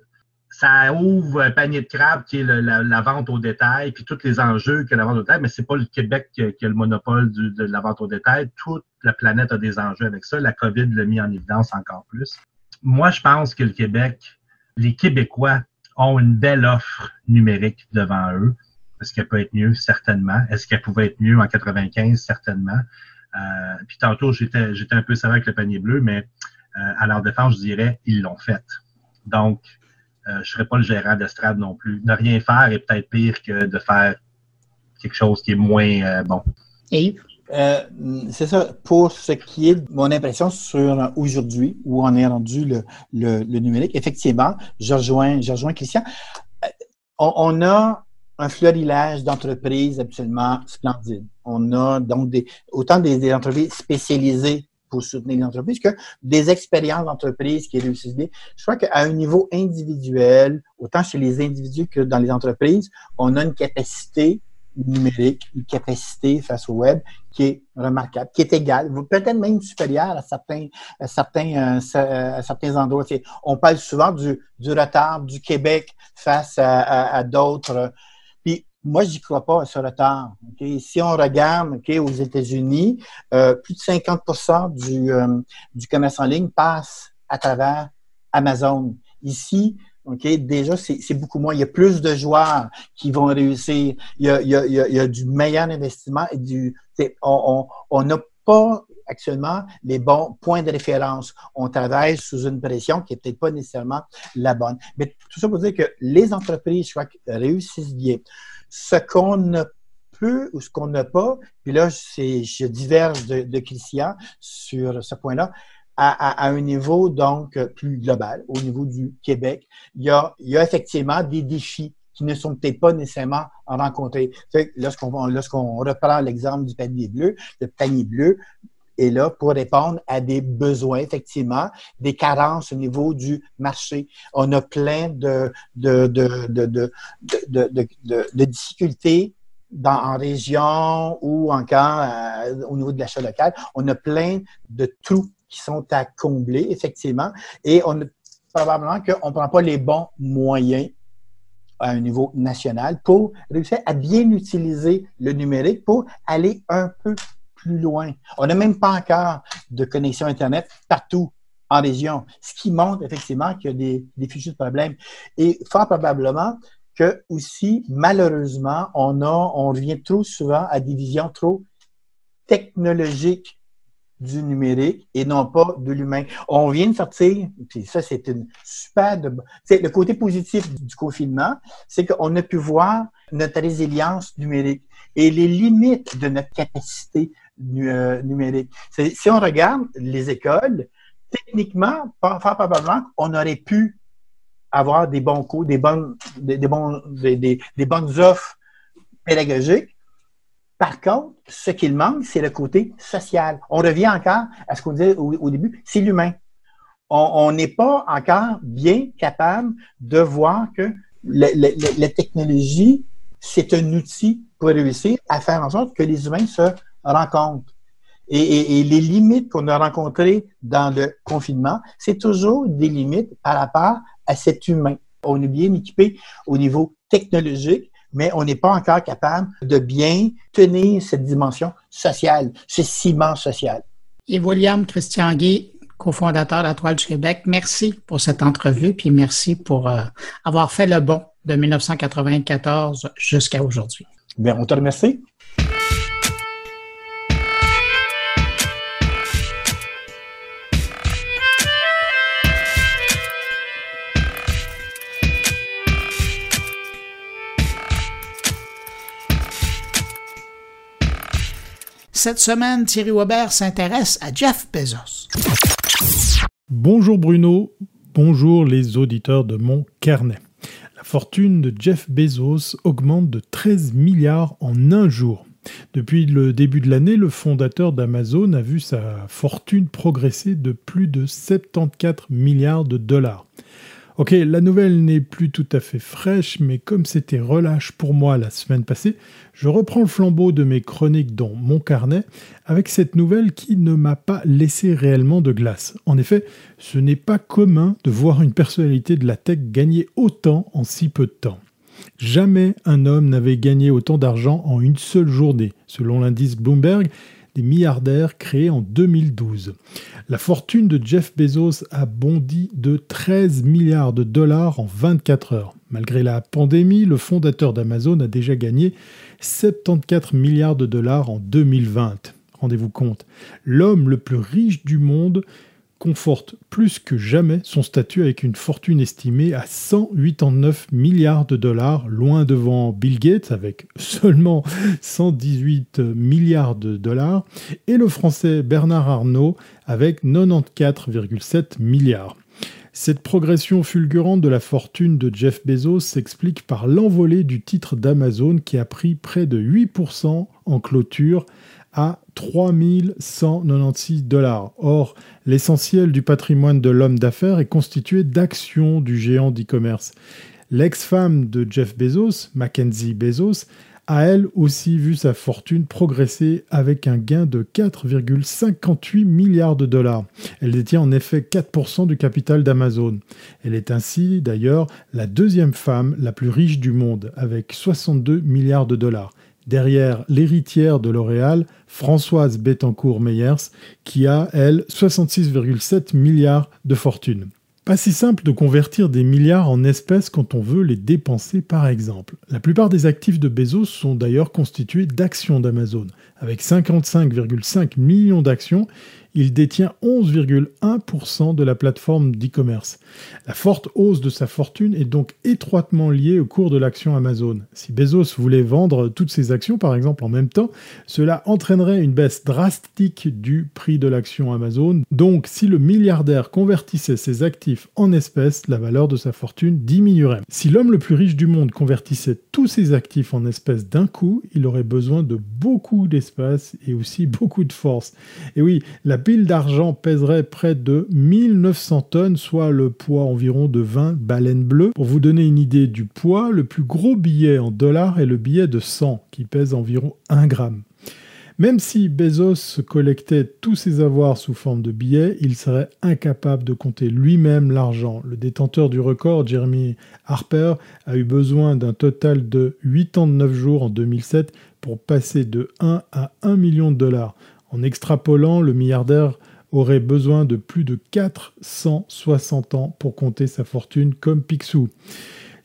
Ça ouvre un panier de crabe qui est la, vente au détail, puis tous les enjeux que la vente au détail, mais c'est pas le Québec qui, a, le monopole de la vente au détail. Toute la planète a des enjeux avec ça. La COVID l'a mis en évidence encore plus moi, je pense que le Québec, les Québécois ont une belle offre numérique devant eux. Est-ce qu'elle peut être mieux? Certainement. Est-ce qu'elle pouvait être mieux en 95? Certainement. Euh, puis tantôt, j'étais, j'étais un peu sévère avec le panier bleu, mais euh, à leur défense, je dirais, ils l'ont fait. Donc, euh, je ne serais pas le gérant d'estrade non plus. Ne rien faire est peut-être pire que de faire quelque chose qui est moins bon. Et euh, c'est ça. Pour ce qui est de mon impression sur aujourd'hui, où on est rendu le, le, numérique, effectivement, je rejoins, je rejoins Christian. Euh, on, a un fleurilage d'entreprises absolument splendide. On a donc des, autant des, entreprises spécialisées pour soutenir les entreprises que des expériences d'entreprise qui réussissent bien. Je crois qu'à un niveau individuel, autant chez les individus que dans les entreprises, on a une capacité numérique, une capacité face au web qui est remarquable, qui est égale, peut-être même supérieure à certains, certains, euh, certains endroits. On parle souvent du, retard du Québec face à, à, d'autres. Puis moi, je n'y crois pas à ce retard. Si on regarde aux États-Unis, euh, plus de 50 du, euh, du commerce en ligne passe à travers Amazon. Ici, OK? Déjà, c'est beaucoup moins. Il y a plus de joueurs qui vont réussir. Il y a, il y a, il y a du meilleur investissement et du. On n'a pas actuellement les bons points de référence. On travaille sous une pression qui n'est peut-être pas nécessairement la bonne. Mais tout ça pour dire que les entreprises, je crois, réussissent bien. Ce qu'on ne peut ou ce qu'on n'a pas, puis là, je diverge de, de Christian sur ce point-là, à, un niveau donc plus global, au niveau du Québec, il y a, il y a effectivement des défis qui ne sont peut-être pas nécessairement rencontrés. Lorsqu'on lorsqu'on reprend l'exemple du panier bleu, le panier bleu est là pour répondre à des besoins, effectivement, des carences au niveau du marché. On a plein de, de, de, de, de, de difficultés dans, en région ou encore euh, au niveau de l'achat local. On a plein de trous qui sont à combler, effectivement. Et on probablement qu'on ne prend pas les bons moyens à un niveau national pour réussir à bien utiliser le numérique pour aller un peu plus loin. On n'a même pas encore de connexion Internet partout en région, ce qui montre effectivement qu'il y a des, des de problèmes. Et fort probablement que aussi, malheureusement, on, on revient trop souvent à des visions trop technologiques du numérique et non pas de l'humain. On vient de sortir, puis ça, c'est une super... De... Le côté positif du confinement, c'est qu'on a pu voir notre résilience numérique et les limites de notre capacité numérique. Si on regarde les écoles, techniquement, probablement, on aurait pu avoir des bons cours, des bonnes, des, des, bonnes offres pédagogiques. Par contre, ce qu'il manque, c'est le côté social. On revient encore à ce qu'on disait au, début, c'est l'humain. On n'est pas encore bien capable de voir que la, technologie, c'est un outil pour réussir à faire en sorte que les humains se rencontrent. Et, et, les limites qu'on a rencontrées dans le confinement, c'est toujours des limites par rapport à cet humain. On est bien équipé au niveau technologique, mais on n'est pas encore capable de bien tenir cette dimension sociale, ce ciment social. Et William Christian Guy, cofondateur de la Toile du Québec, merci pour cette entrevue, puis merci pour euh, avoir fait le bon de 1994 jusqu'à aujourd'hui. Bien, on te remercie. Cette semaine, Thierry Weber s'intéresse à Jeff Bezos. Bonjour Bruno, bonjour les auditeurs de mon carnet. La fortune de Jeff Bezos augmente de 13 milliards en un jour. Depuis le début de l'année, le fondateur d'Amazon a vu sa fortune progresser de plus de 74 milliards de dollars. Ok, la nouvelle n'est plus tout à fait fraîche, mais comme c'était relâche pour moi la semaine passée, je reprends le flambeau de mes chroniques dans mon carnet avec cette nouvelle qui ne m'a pas laissé réellement de glace. En effet, ce n'est pas commun de voir une personnalité de la tech gagner autant en si peu de temps. Jamais un homme n'avait gagné autant d'argent en une seule journée, selon l'indice Bloomberg, des milliardaires créés en 2012. La fortune de Jeff Bezos a bondi de 13 milliards de dollars en 24 heures. Malgré la pandémie, le fondateur d'Amazon a déjà gagné 74 milliards de dollars en 2020. Rendez-vous compte, l'homme le plus riche du monde conforte plus que jamais son statut avec une fortune estimée à 189 milliards de dollars, loin devant Bill Gates avec seulement 118 milliards de dollars, et le français Bernard Arnault avec 94,7 milliards. Cette progression fulgurante de la fortune de Jeff Bezos s'explique par l'envolée du titre d'Amazon qui a pris près de 8% en clôture à 3196 dollars. Or, l'essentiel du patrimoine de l'homme d'affaires est constitué d'actions du géant d'e-commerce. L'ex-femme de Jeff Bezos, Mackenzie Bezos, a elle aussi vu sa fortune progresser avec un gain de 4,58 milliards de dollars. Elle détient en effet 4% du capital d'Amazon. Elle est ainsi d'ailleurs la deuxième femme la plus riche du monde avec 62 milliards de dollars derrière l'héritière de L'Oréal, Françoise Bettencourt-Meyers, qui a, elle, 66,7 milliards de fortune. Pas si simple de convertir des milliards en espèces quand on veut les dépenser par exemple. La plupart des actifs de Bezos sont d'ailleurs constitués d'actions d'Amazon. Avec 55,5 millions d'actions, il détient 11,1% de la plateforme d'e-commerce. La forte hausse de sa fortune est donc étroitement liée au cours de l'action Amazon. Si Bezos voulait vendre toutes ses actions, par exemple, en même temps, cela entraînerait une baisse drastique du prix de l'action Amazon. Donc, si le milliardaire convertissait ses actifs en espèces, la valeur de sa fortune diminuerait. Si l'homme le plus riche du monde convertissait tous ses actifs en espèces d'un coup, il aurait besoin de beaucoup d'espace et aussi beaucoup de force. Et oui, la pile d'argent pèserait près de 1900 tonnes, soit le poids environ de 20 baleines bleues. Pour vous donner une idée du poids, le plus gros billet en dollars est le billet de 100, qui pèse environ 1 gramme. Même si Bezos collectait tous ses avoirs sous forme de billets, il serait incapable de compter lui-même l'argent. Le détenteur du record, Jeremy Harper, a eu besoin d'un total de 89 jours en 2007 pour passer de 1 à 1 million de dollars. En extrapolant, le milliardaire aurait besoin de plus de 460 ans pour compter sa fortune comme Picsou.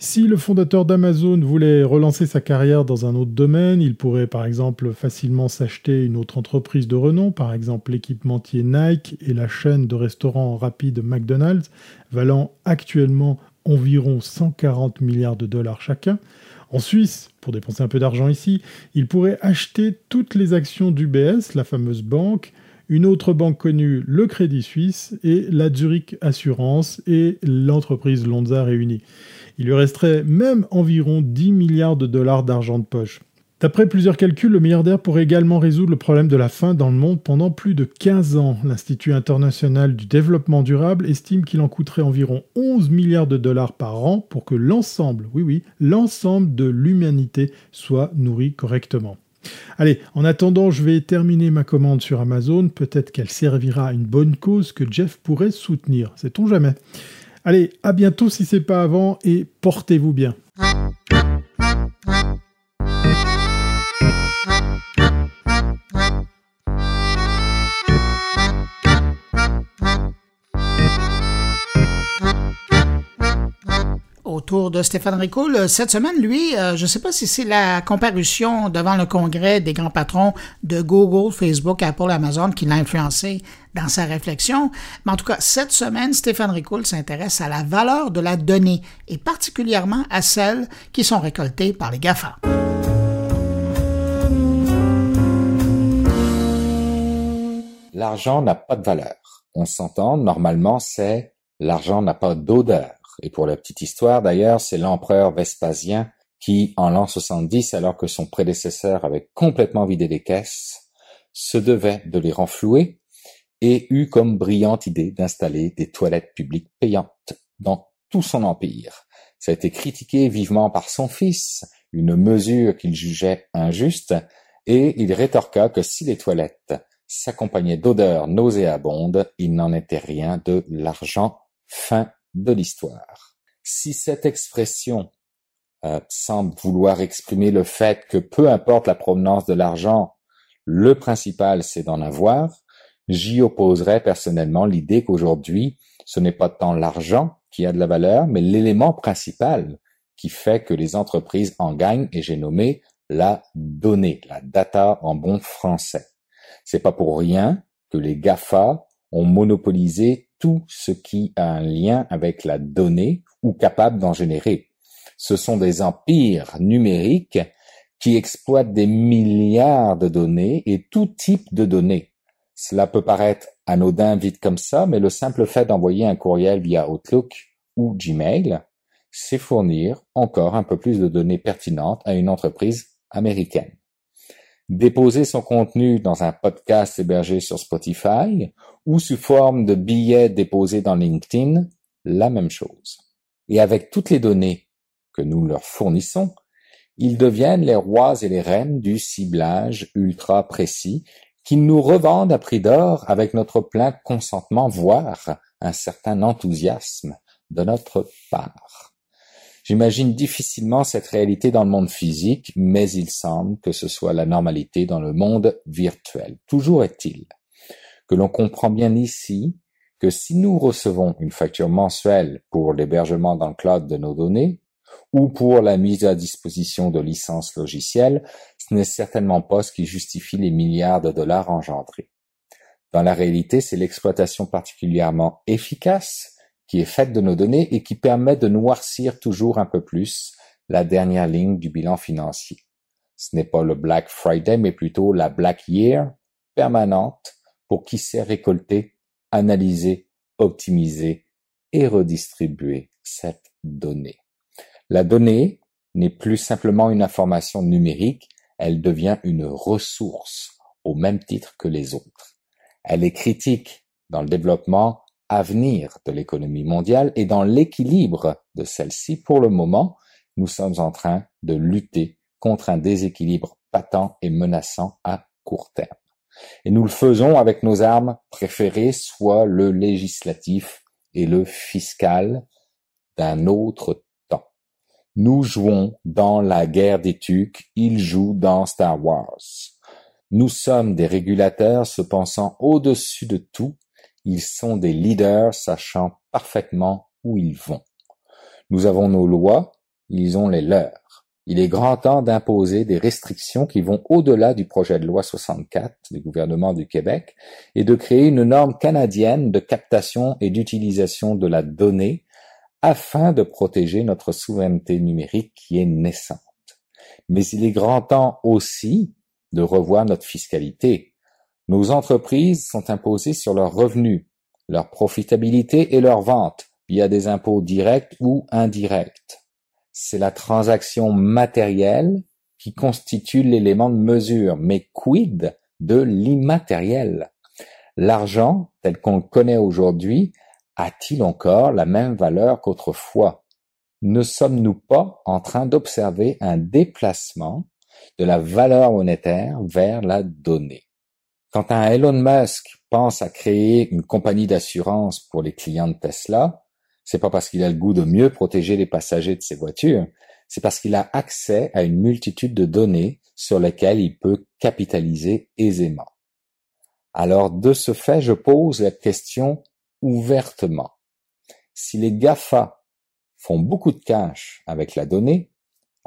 Si le fondateur d'Amazon voulait relancer sa carrière dans un autre domaine, il pourrait par exemple facilement s'acheter une autre entreprise de renom, par exemple l'équipementier Nike et la chaîne de restaurants rapides McDonald's, valant actuellement environ 140 milliards de dollars chacun. En Suisse, pour dépenser un peu d'argent ici, il pourrait acheter toutes les actions d'UBS, la fameuse banque, une autre banque connue, le Crédit Suisse, et la Zurich Assurance et l'entreprise Lonza réunie. Il lui resterait même environ 10 milliards de dollars d'argent de poche. D'après plusieurs calculs, le milliardaire pourrait également résoudre le problème de la faim dans le monde pendant plus de 15 ans. L'Institut international du développement durable estime qu'il en coûterait environ 11 milliards de dollars par an pour que l'ensemble, oui oui, l'ensemble de l'humanité soit nourri correctement. Allez, en attendant, je vais terminer ma commande sur Amazon. Peut-être qu'elle servira à une bonne cause que Jeff pourrait soutenir. Sait-on jamais? Allez, à bientôt si c'est pas avant et portez-vous bien. Autour de Stéphane Ricoul. Cette semaine, lui, euh, je ne sais pas si c'est la comparution devant le congrès des grands patrons de Google, Facebook, Apple, Amazon qui l'a influencé dans sa réflexion. Mais en tout cas, cette semaine, Stéphane Ricoul s'intéresse à la valeur de la donnée et particulièrement à celles qui sont récoltées par les GAFA. L'argent n'a pas de valeur. On s'entend, normalement, c'est l'argent n'a pas d'odeur. Et pour la petite histoire d'ailleurs, c'est l'empereur Vespasien qui, en l'an 70, alors que son prédécesseur avait complètement vidé les caisses, se devait de les renflouer et eut comme brillante idée d'installer des toilettes publiques payantes dans tout son empire. Ça a été critiqué vivement par son fils, une mesure qu'il jugeait injuste, et il rétorqua que si les toilettes s'accompagnaient d'odeurs nauséabondes, il n'en était rien de l'argent fin de l'histoire. Si cette expression euh, semble vouloir exprimer le fait que peu importe la provenance de l'argent, le principal c'est d'en avoir, j'y opposerais personnellement l'idée qu'aujourd'hui, ce n'est pas tant l'argent qui a de la valeur, mais l'élément principal qui fait que les entreprises en gagnent, et j'ai nommé la donnée, la data en bon français. C'est pas pour rien que les GAFA ont monopolisé tout ce qui a un lien avec la donnée ou capable d'en générer. Ce sont des empires numériques qui exploitent des milliards de données et tout type de données. Cela peut paraître anodin vite comme ça, mais le simple fait d'envoyer un courriel via Outlook ou Gmail, c'est fournir encore un peu plus de données pertinentes à une entreprise américaine déposer son contenu dans un podcast hébergé sur Spotify ou sous forme de billets déposés dans LinkedIn, la même chose. Et avec toutes les données que nous leur fournissons, ils deviennent les rois et les reines du ciblage ultra précis qu'ils nous revendent à prix d'or avec notre plein consentement, voire un certain enthousiasme de notre part. J'imagine difficilement cette réalité dans le monde physique, mais il semble que ce soit la normalité dans le monde virtuel. Toujours est-il que l'on comprend bien ici que si nous recevons une facture mensuelle pour l'hébergement dans le cloud de nos données, ou pour la mise à disposition de licences logicielles, ce n'est certainement pas ce qui justifie les milliards de dollars engendrés. Dans la réalité, c'est l'exploitation particulièrement efficace qui est faite de nos données et qui permet de noircir toujours un peu plus la dernière ligne du bilan financier. Ce n'est pas le Black Friday, mais plutôt la Black Year permanente pour qui sait récolter, analyser, optimiser et redistribuer cette donnée. La donnée n'est plus simplement une information numérique, elle devient une ressource au même titre que les autres. Elle est critique dans le développement avenir de l'économie mondiale et dans l'équilibre de celle-ci, pour le moment, nous sommes en train de lutter contre un déséquilibre patent et menaçant à court terme. Et nous le faisons avec nos armes préférées, soit le législatif et le fiscal d'un autre temps. Nous jouons dans la guerre des tucs, ils jouent dans Star Wars. Nous sommes des régulateurs se pensant au-dessus de tout ils sont des leaders sachant parfaitement où ils vont. Nous avons nos lois, ils ont les leurs. Il est grand temps d'imposer des restrictions qui vont au-delà du projet de loi 64 du gouvernement du Québec et de créer une norme canadienne de captation et d'utilisation de la donnée afin de protéger notre souveraineté numérique qui est naissante. Mais il est grand temps aussi de revoir notre fiscalité. Nos entreprises sont imposées sur leurs revenus, leur profitabilité et leurs ventes via des impôts directs ou indirects. C'est la transaction matérielle qui constitue l'élément de mesure, mais quid de l'immatériel? L'argent, tel qu'on le connaît aujourd'hui, a-t-il encore la même valeur qu'autrefois? Ne sommes-nous pas en train d'observer un déplacement de la valeur monétaire vers la donnée? Quand un Elon Musk pense à créer une compagnie d'assurance pour les clients de Tesla, c'est pas parce qu'il a le goût de mieux protéger les passagers de ses voitures, c'est parce qu'il a accès à une multitude de données sur lesquelles il peut capitaliser aisément. Alors de ce fait, je pose la question ouvertement. Si les GAFA font beaucoup de cash avec la donnée,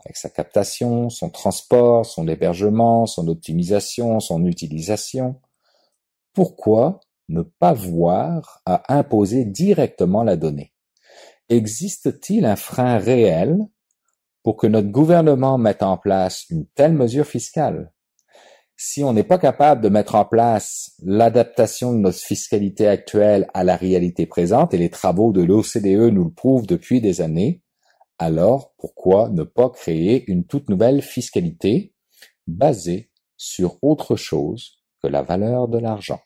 avec sa captation, son transport, son hébergement, son optimisation, son utilisation, pourquoi ne pas voir à imposer directement la donnée? Existe-t-il un frein réel pour que notre gouvernement mette en place une telle mesure fiscale? Si on n'est pas capable de mettre en place l'adaptation de notre fiscalité actuelle à la réalité présente, et les travaux de l'OCDE nous le prouvent depuis des années, alors pourquoi ne pas créer une toute nouvelle fiscalité basée sur autre chose que la valeur de l'argent?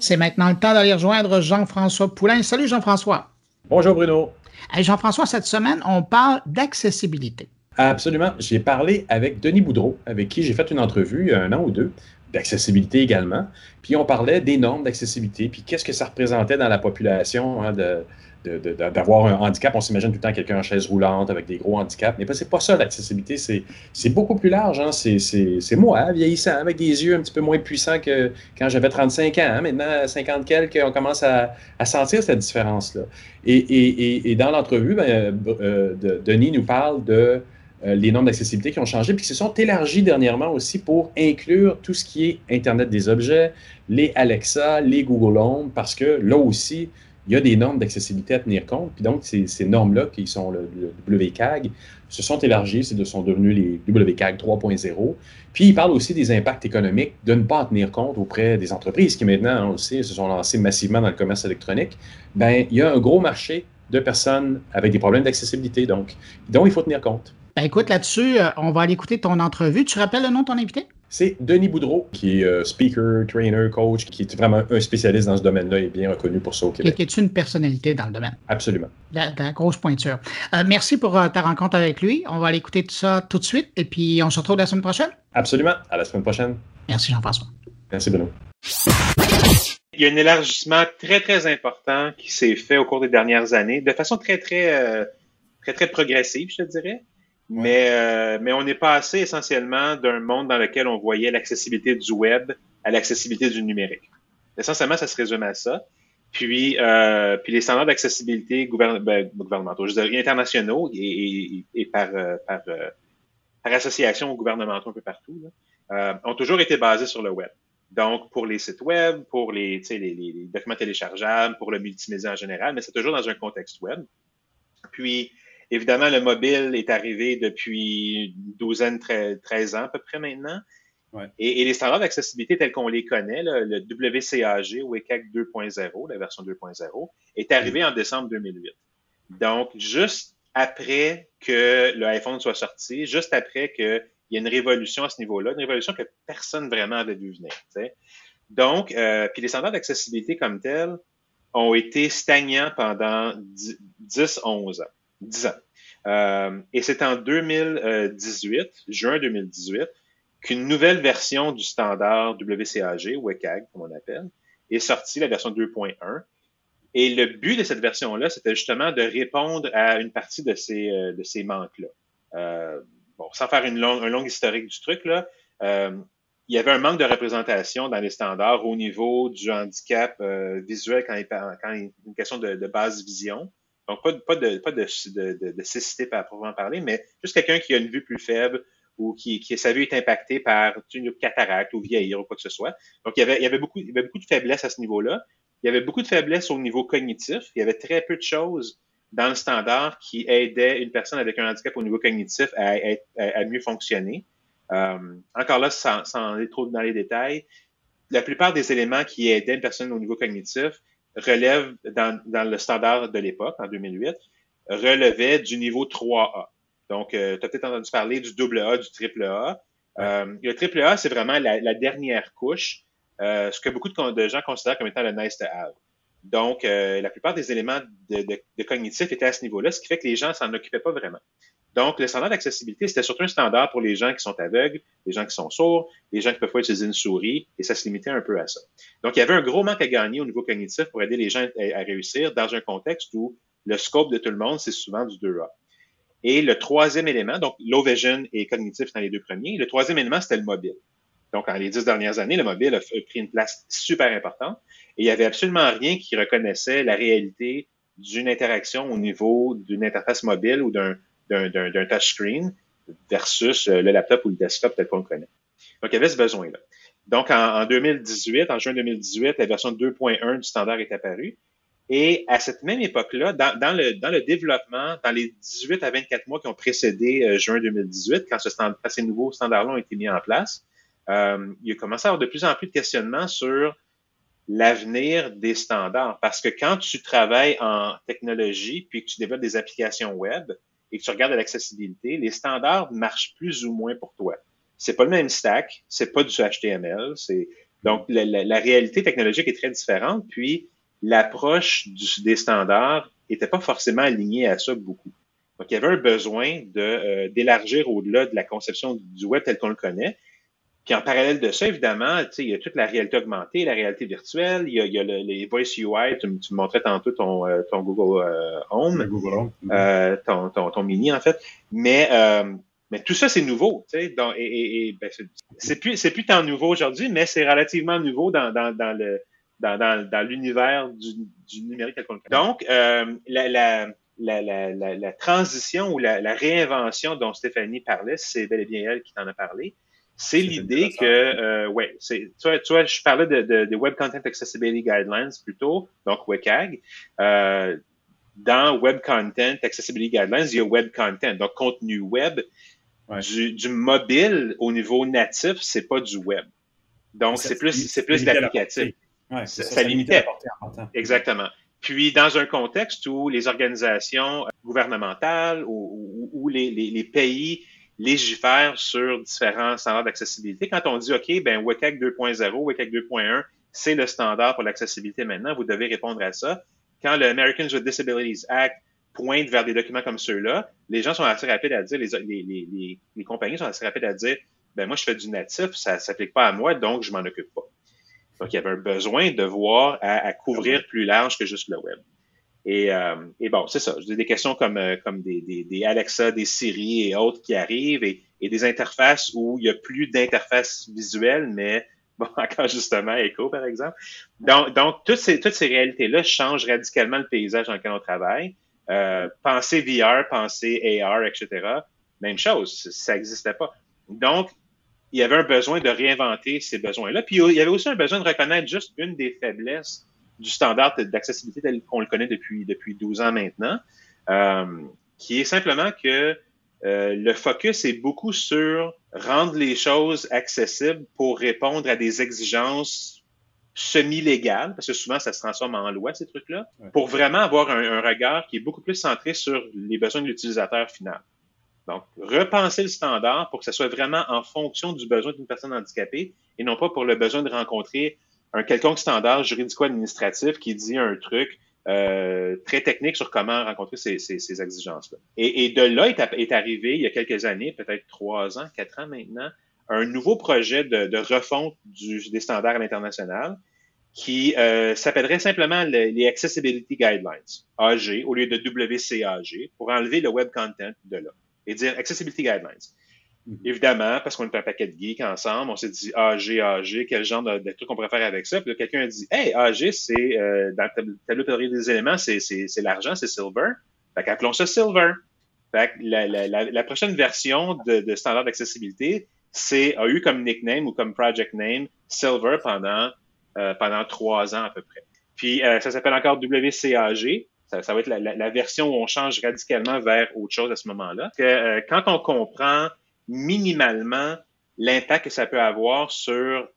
C'est maintenant le temps d'aller rejoindre Jean-François Poulain. Salut Jean-François. Bonjour Bruno. Jean-François, cette semaine, on parle d'accessibilité. Absolument. J'ai parlé avec Denis Boudreau, avec qui j'ai fait une entrevue il y a un an ou deux, d'accessibilité également. Puis on parlait des normes d'accessibilité, puis qu'est-ce que ça représentait dans la population hein, de, d'avoir un handicap. On s'imagine tout le temps quelqu'un en chaise roulante avec des gros handicaps. Mais c'est pas ça l'accessibilité. C'est beaucoup plus large. Hein. C'est moi, vieillissant, avec des yeux un petit peu moins puissants que quand j'avais 35 ans. Hein. Maintenant, 50 quelques, on commence à, sentir cette différence-là. Et, dans l'entrevue, ben, euh, Denis nous parle de les normes d'accessibilité qui ont changé, puis qui se sont élargies dernièrement aussi pour inclure tout ce qui est Internet des objets, les Alexa, les Google Home, parce que là aussi, il y a des normes d'accessibilité à tenir compte. Puis donc, ces, normes-là, qui sont le, WCAG, se sont élargies, de sont devenus les WCAG 3.0. Puis, il parle aussi des impacts économiques de ne pas en tenir compte auprès des entreprises qui maintenant, sait, se sont lancées massivement dans le commerce électronique. Ben, il y a un gros marché de personnes avec des problèmes d'accessibilité, donc, dont il faut tenir compte. Ben écoute, là-dessus, euh, on va aller écouter ton entrevue. Tu rappelles le nom de ton invité? C'est Denis Boudreau, qui est euh, speaker, trainer, coach, qui est vraiment un spécialiste dans ce domaine-là et bien reconnu pour ça au Québec. Qui est une personnalité dans le domaine. Absolument. La, grosse pointure. Euh, merci pour ta rencontre avec lui. On va aller écouter tout ça tout de suite et puis on se retrouve la semaine prochaine. Absolument. À la semaine prochaine. Merci Jean-François. Merci Bruno. Il y a un élargissement très, très important qui s'est fait au cours des dernières années de façon très, très, très, très progressive, je te dirais. Mais, euh, mais on est passé essentiellement d'un monde dans lequel on voyait l'accessibilité du web à l'accessibilité du numérique. Essentiellement, ça se résume à ça. Puis, euh, puis les standards d'accessibilité ben, gouvernementaux, je dirais internationaux et, et, par, euh, par, euh, par, association gouvernementaux un peu partout, là, ont toujours été basés sur le web. Donc, pour les sites web, pour les, les, les documents téléchargeables, pour le multimédia en général, mais c'est toujours dans un contexte web. Puis, Évidemment, le mobile est arrivé depuis une douzaine, treize ans à peu près maintenant. Et, les standards d'accessibilité tels qu'on les connaît, le WCAG, WCAG 2.0, la version 2.0, est arrivé en décembre 2008. Donc, juste après que le iPhone soit sorti, juste après qu'il y ait une révolution à ce niveau-là, une révolution que personne vraiment avait vu venir. Donc, euh, puis les standards d'accessibilité comme tels ont été stagnants pendant 10-11 ans. 10 ans. Euh, et c'est en 2018, juin 2018, qu'une nouvelle version du standard WCAG, WCAG comme on appelle, est sortie, la version 2.1. Et le but de cette version-là, c'était justement de répondre à une partie de ces, euh, de ces manques-là. Euh, bon, sans faire une longue, un long historique du truc, là, euh, il y avait un manque de représentation dans les standards au niveau du handicap euh, visuel quand il, quand il une question de, de vision. Donc, pas, pas, de, pas de, de, de, cécité à proprement parler, mais juste quelqu'un qui a une vue plus faible ou qui, qui sa vue est impactée par une cataracte ou vieillir ou quoi que ce soit. Donc, il y avait, il y avait, beaucoup, il y avait beaucoup de faiblesses à ce niveau-là. Il y avait beaucoup de faiblesses au niveau cognitif. Il y avait très peu de choses dans le standard qui aidait une personne avec un handicap au niveau cognitif à, à, mieux fonctionner. Euh, encore là, sans, sans aller trop dans les détails, la plupart des éléments qui aidaient une personne au niveau cognitif relèvent dans, dans le standard de l'époque, en 2008, relevaient du niveau 3A. Donc, euh, tu as peut-être entendu parler du double A, du triple A. Euh, le triple A, c'est vraiment la, la, dernière couche, euh, ce que beaucoup de, de, gens considèrent comme étant le nice to have. Donc, la plupart des éléments de, de, de, cognitif étaient à ce niveau-là, ce qui fait que les gens s'en occupaient pas vraiment. Donc, le standard d'accessibilité, c'était surtout un standard pour les gens qui sont aveugles, les gens qui sont sourds, les gens qui peuvent pas utiliser une souris, et ça se limitait un peu à ça. Donc, il y avait un gros manque à gagner au niveau cognitif pour aider les gens à, réussir dans un contexte où le scope de tout le monde, c'est souvent du 2A. Et le troisième élément, donc low vision et cognitif dans les deux premiers, le troisième élément, c'était le mobile. Donc, en les dix dernières années, le mobile a pris une place super importante et il n'y avait absolument rien qui reconnaissait la réalité d'une interaction au niveau d'une interface mobile ou d'un, d'un, touchscreen versus euh, le laptop ou le desktop tel qu'on le connaît. Donc, il y avait ce besoin-là. Donc, en, en 2018, en juin 2018, la version 2.1 du standard est apparue. Et à cette même époque-là, dans, dans, le, dans le développement, dans les 18 à 24 mois qui ont précédé euh, juin 2018, quand, ce stand, ces nouveaux standards-là ont été mis en place, euh, il a commencé à avoir de plus en plus de questionnements sur l'avenir des standards. Parce que quand tu travailles en technologie, puis que tu développes des applications web et que tu regardes l'accessibilité, les standards marchent plus ou moins pour toi. C'est pas le même stack, c'est pas du HTML, c'est donc la, réalité technologique est très différente. Puis l'approche des standards n'était pas forcément alignée à ça beaucoup. Donc, il y avait un besoin de euh, d'élargir au-delà de la conception du web tel qu'on le connaît. Puis en parallèle de ça, évidemment, il y a toute la réalité augmentée, la réalité virtuelle, il y a, il y a le, les Voice UI, tu, me montrais tantôt ton, euh, ton Google euh, Home, Google Home. Euh, ton, ton, ton, mini en fait. Mais mais tout ça, c'est nouveau. Tu sais, et, et, et ben, c'est plus, c'est plus tant nouveau aujourd'hui, mais c'est relativement nouveau dans, dans, dans le dans, dans, dans l'univers du, du, numérique tel qu'on le connaît. Donc, euh, la, la, la, la, la, transition ou la, la, réinvention dont Stéphanie parlait, c'est bel et bien elle qui t'en a parlé. C'est l'idée que, euh, ouais, c'est, tu vois, tu vois, je parlais de, de, de, Web Content Accessibility Guidelines plutôt, donc WCAG. Euh, dans Web Content Accessibility Guidelines, il y a Web Content, donc contenu web. Ouais. Du, du, mobile au niveau natif, c'est pas du web. Donc, c'est plus, c'est plus l'applicatif. Ouais, ça, ça, limitait. Exactement. Puis, dans un contexte où les organisations gouvernementales ou, ou, ou les, les, les, pays légifèrent sur différents standards d'accessibilité, quand on dit, OK, ben WCAG 2.0, WCAG 2.1, c'est le standard pour l'accessibilité maintenant, vous devez répondre à ça. Quand le Americans with Disabilities Act pointe vers des documents comme ceux-là, les gens sont assez rapides à dire, les, les, les, les compagnies sont assez rapides à dire, ben moi, je fais du natif, ça ne s'applique pas à moi, donc je m'en occupe pas. Donc, il y avait un besoin de voir à, à couvrir plus large que juste le web. Et, euh, et bon, c'est ça. J'ai des questions comme, euh, comme des, des, des, Alexa, des Siri et autres qui arrivent et, et des interfaces où il y a plus d'interface visuelle, mais bon, encore justement Echo, par exemple. Donc, donc toutes ces, toutes ces réalités-là changent radicalement le paysage dans lequel on travaille. Euh, pensez VR, pensez AR, etc. Même chose, ça n'existait pas. Donc, il y avait un besoin de réinventer ces besoins-là. Puis il y avait aussi un besoin de reconnaître juste une des faiblesses du standard d'accessibilité tel qu'on le connaît depuis, depuis 12 ans maintenant, euh, qui est simplement que euh, le focus est beaucoup sur rendre les choses accessibles pour répondre à des exigences semi-légales, parce que souvent ça se transforme en loi, ces trucs-là, ouais. pour vraiment avoir un, un regard qui est beaucoup plus centré sur les besoins de l'utilisateur final. Donc, repenser le standard pour que ce soit vraiment en fonction du besoin d'une personne handicapée et non pas pour le besoin de rencontrer un quelconque standard juridico-administratif qui dit un truc euh, très technique sur comment rencontrer ces, ces, ces exigences-là. Et, de là est, est, arrivé, il y a quelques années, peut-être trois ans, quatre ans maintenant, un nouveau projet de, refonte des standards à l'international qui euh, s'appellerait simplement le, les Accessibility Guidelines, AG, au lieu de WCAG, pour enlever le web content de là et dire Accessibility Guidelines. -hmm. Évidemment, parce qu'on est un paquet de geeks ensemble, on s'est dit AG, AG, quel genre de, de trucs on pourrait faire avec ça? Puis quelqu'un a dit Hey, AG, c'est euh, dans le tableau théorie des éléments, c'est l'argent, c'est silver. Fait qu'appelons ça silver. Fait que la, la, la, prochaine version de, de standard d'accessibilité, c'est a eu comme nickname ou comme project name Silver pendant euh, pendant trois ans à peu près. Puis euh, ça s'appelle encore WCAG, Ça, ça va être la, la- la version où on change radicalement vers autre chose à ce moment-là. Euh, quand on comprend minimalement l'impact que ça peut avoir sur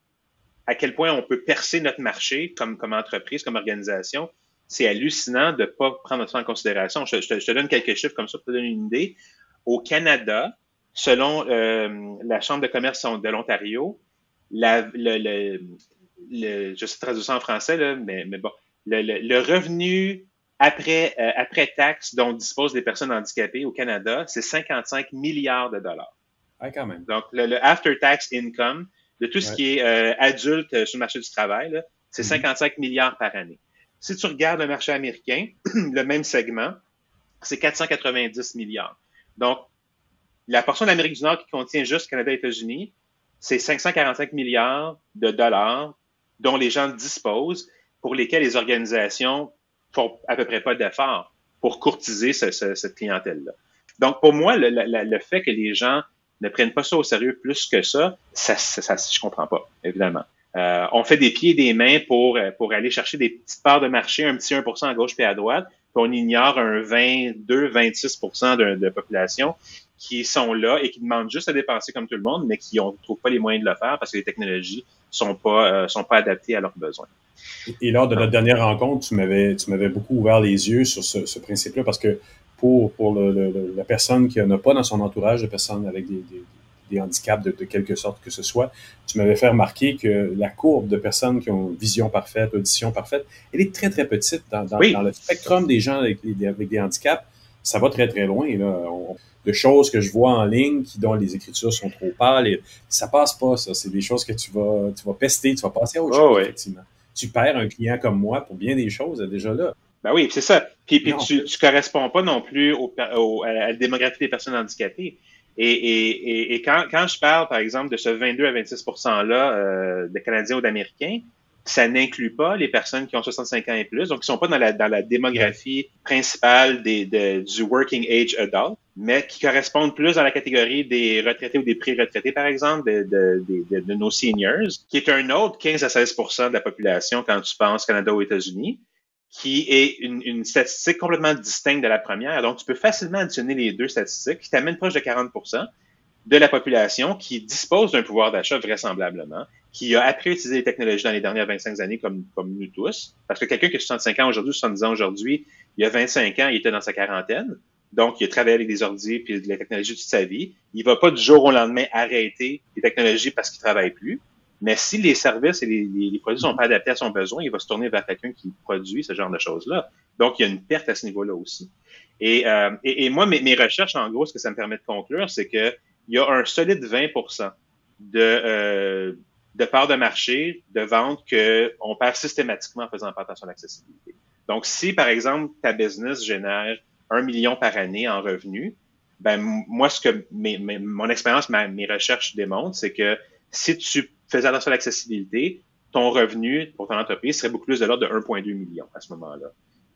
à quel point on peut percer notre marché comme, entreprise, comme organisation, c'est hallucinant de ne pas prendre ça en considération. Je, te, donne quelques chiffres comme ça pour te donner une idée. Au Canada, selon euh, la Chambre de commerce de l'Ontario, la, le, je sais traduire ça en français, là, mais, bon, le revenu après, euh, après taxe dont disposent les personnes handicapées au Canada, c'est 55 milliards de dollars. Ouais, quand même. Donc, le, le after-tax income de tout ce qui est euh, adulte euh, sur le marché du travail, c'est Mhm. 55 milliards par année. Si tu regardes le marché américain, le même segment, c'est 490 milliards. Donc, la portion de l'Amérique du Nord qui contient juste Canada et États-Unis, c'est 545 milliards de dollars dont les gens disposent, pour lesquels les organisations font à peu près pas d'efforts pour courtiser ce- ce- cette clientèle-là. Donc, pour moi, le, le- le fait que les gens ne prennent pas ça au sérieux plus que ça, ça, ça, ça je comprends pas, évidemment. Euh, on fait des pieds et des mains pour, euh, pour aller chercher des petites parts de marché, un petit 1% à gauche puis à droite, puis on ignore un 22-26 de, de population qui sont là et qui demandent juste à dépenser comme tout le monde, mais qui ne trouvent pas les moyens de le faire parce que les technologies sont pas, euh, sont pas adaptées à leurs besoins. Et lors de notre dernière rencontre, tu m'avais, tu m'avais beaucoup ouvert les yeux sur ce, ce principe-là parce que pour, pour le, le- la personne qui n'a pas dans son entourage de personnes avec des, des, des handicaps de, de quelque sorte que ce soit, tu m'avais fait remarquer que la courbe de personnes qui ont vision parfaite, audition parfaite, elle est très, très petite dans, dans, Oui. dans le spectrum des gens avec, des- avec des handicaps. Ça va très, très loin. Là. On- de choses que je vois en ligne qui dont les écritures sont trop pâles. Et ça passe pas, ça. C'est des choses que tu vas, tu vas pester, tu vas passer à autre Oh, chose, oui. effectivement. Tu perds un client comme moi pour bien des choses déjà là. Ben oui, c'est ça. Puis, puis tu, tu corresponds pas non plus au, au- à la démographie des personnes handicapées. Et, et, et, et quand, quand je parle, par exemple, de ce 22 à 26% là euh, de Canadiens ou d'Américains, ça n'inclut pas les personnes qui ont 65 ans et plus, donc qui sont pas dans la, dans la démographie principale des, de- du working age adult, mais qui correspondent plus à la catégorie des retraités ou des pré-retraités, par exemple, de, de, de, de- de nos seniors, qui est un autre 15 à 16% de la population quand tu penses Canada ou États-Unis qui est une, une statistique complètement distincte de la première. Donc, tu peux facilement additionner les deux statistiques qui t'amènent proche de 40% de la population qui dispose d'un pouvoir d'achat vraisemblablement, qui a appris à utiliser les technologies dans les dernières 25 années comme, comme nous tous. Parce que quelqu'un qui a 65 ans aujourd'hui, 70 ans aujourd'hui, il y a 25 ans, il était dans sa quarantaine. Donc, il a travaillé avec des ordi puis de la technologie toute sa vie. Il va pas du jour au lendemain arrêter les technologies parce qu'il travaille plus. Mais si les services et les, produits sont pas adaptés à son besoin, il va se tourner vers quelqu'un qui produit ce genre de choses-là. Donc, il y a une perte à ce niveau-là aussi. Et, euh, et, moi, mes, recherches, en gros, ce que ça me permet de conclure, c'est que il y a un solide 20 de, euh, de part de marché, de vente qu'on perd systématiquement en faisant pas attention à l'accessibilité. Donc, si, par exemple, ta business génère un million par année en revenus, ben, moi, ce que mes, mes- mon expérience, mes recherches démontrent, c'est que si tu faisais attention à l'accessibilité, ton revenu pour ton entreprise serait beaucoup plus de l'ordre de 1,2 million à ce moment-là.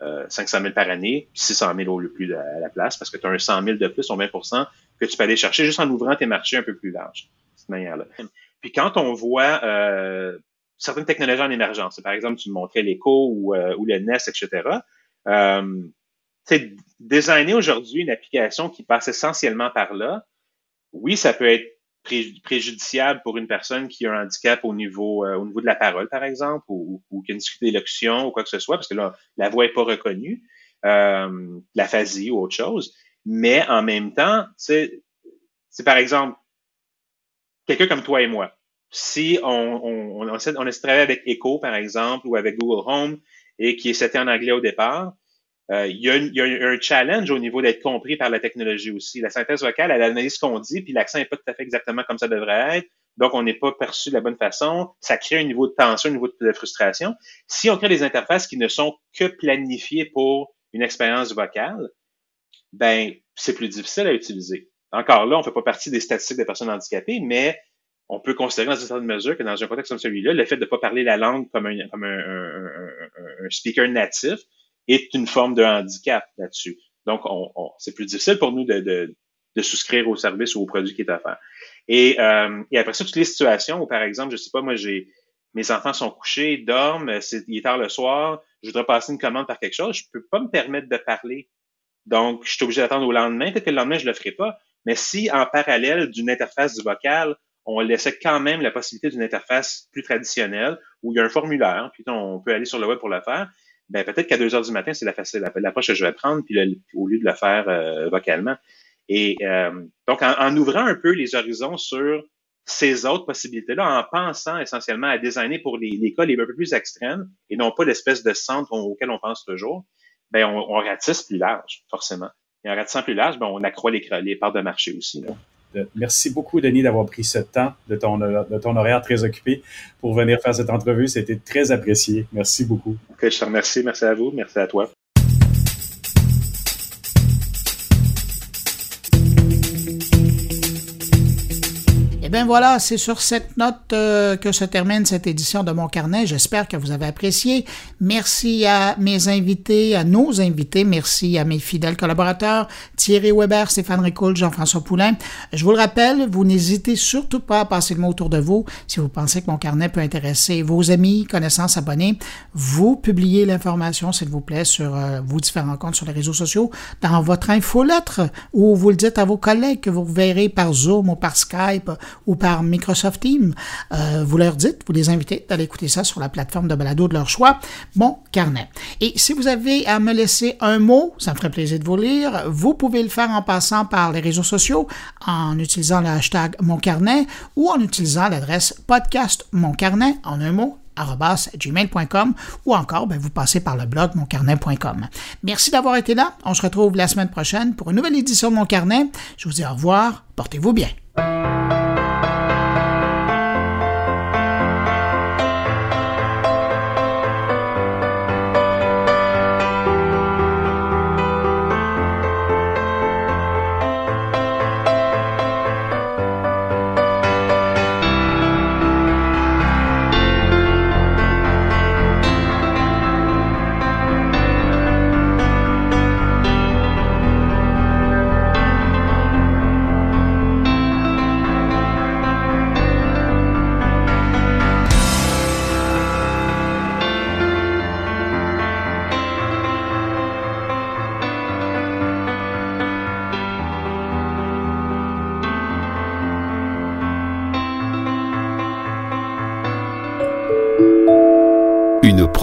Euh, 500 000 par année, 600 000 au lieu plus de- à la place, parce que tu as un 100 000 de plus, ou 20% que tu peux aller chercher juste en ouvrant tes marchés un peu plus larges, de cette manière-là. Puis quand on voit euh, certaines technologies en émergence, par exemple, tu me montrais l'écho ou, euh, ou le NES, etc., euh, designer aujourd'hui une application qui passe essentiellement par là, oui, ça peut être pré- préjudiciable pour une personne qui a un handicap au niveau euh, au niveau de la parole, par exemple, ou, ou qui a une difficulté d'élocution ou quoi que ce soit, parce que là, la voix est pas reconnue, euh, l'aphasie ou autre chose. Mais en même temps, c'est par exemple quelqu'un comme toi et moi. Si on, on, on, on travailler avec Echo, par exemple, ou avec Google Home, et qui est en anglais au départ, euh, il, y a un challenge au niveau d'être compris par la technologie aussi. La synthèse vocale, elle analyse ce qu'on dit, puis l'accent n'est pas tout à fait exactement comme ça devrait être. Donc, on n'est pas perçu de la bonne façon. Ça crée un niveau de tension, un niveau de, frustration. Si on crée des interfaces qui ne sont que planifiées pour une expérience vocale, ben, c'est plus difficile à utiliser. Encore là, on ne fait pas partie des statistiques des personnes handicapées, mais on peut considérer dans une certaine mesure que dans un contexte comme celui-là, le fait de ne pas parler la langue comme un, comme un- un- un speaker natif est une forme de handicap là-dessus. Donc, on, on- c'est plus difficile pour nous de, de, de souscrire au service ou au produit qui est offert. Et, euh, et après ça, toutes les situations où, par exemple, je sais pas, moi, j'ai mes enfants sont couchés, dorment, il est tard le soir, je voudrais passer une commande par quelque chose, je peux pas me permettre de parler. Donc, je suis obligé d'attendre au lendemain. Peut-être que le lendemain, je le ferai pas. Mais si, en parallèle d'une interface du vocal, on laissait quand même la possibilité d'une interface plus traditionnelle où il y a un formulaire, puis on peut aller sur le web pour le faire, ben peut-être qu'à 2 heures du matin, c'est la facile l'approche que je vais prendre, puis au lieu de le faire euh, vocalement. Et euh, donc, en, ouvrant un peu les horizons sur ces autres possibilités-là, en pensant essentiellement à designer pour les, les, cas les plus extrêmes et non pas l'espèce de centre auquel on pense toujours, ben on, on ratisse plus large, forcément. Et en ratissant plus large, ben on accroît les, les parts de marché aussi. Là. Merci beaucoup, Denis, d'avoir pris ce temps de ton, de ton horaire très occupé pour venir faire cette entrevue. C'était très apprécié. Merci beaucoup. je te remercie. Merci à vous. Merci à toi. Bien voilà, c'est sur cette note euh, que se termine cette édition de mon carnet. J'espère que vous avez apprécié. Merci à mes invités, à nos invités. Merci à mes fidèles collaborateurs, Thierry Weber, Stéphane Ricoul, Jean-François Poulain. Je vous le rappelle, vous n'hésitez surtout pas à passer le mot autour de vous si vous pensez que mon carnet peut intéresser vos amis, connaissances, abonnés. Vous publiez l'information, s'il vous plaît, sur euh, vos différents comptes sur les réseaux sociaux, dans votre infolettre, ou vous le dites à vos collègues que vous verrez par Zoom ou par Skype ou par Microsoft Teams. Euh, vous leur dites, vous les invitez d'aller écouter ça sur la plateforme de balado de leur choix, Mon Carnet. Et si vous avez à me laisser un mot, ça me ferait plaisir de vous lire, vous pouvez le faire en passant par les réseaux sociaux, en utilisant le hashtag Mon Carnet ou en utilisant l'adresse podcast en un mot gmail.com ou encore ben, vous passez par le blog moncarnet.com. Merci d'avoir été là. On se retrouve la semaine prochaine pour une nouvelle édition de Mon Carnet. Je vous dis au revoir. Portez-vous bien.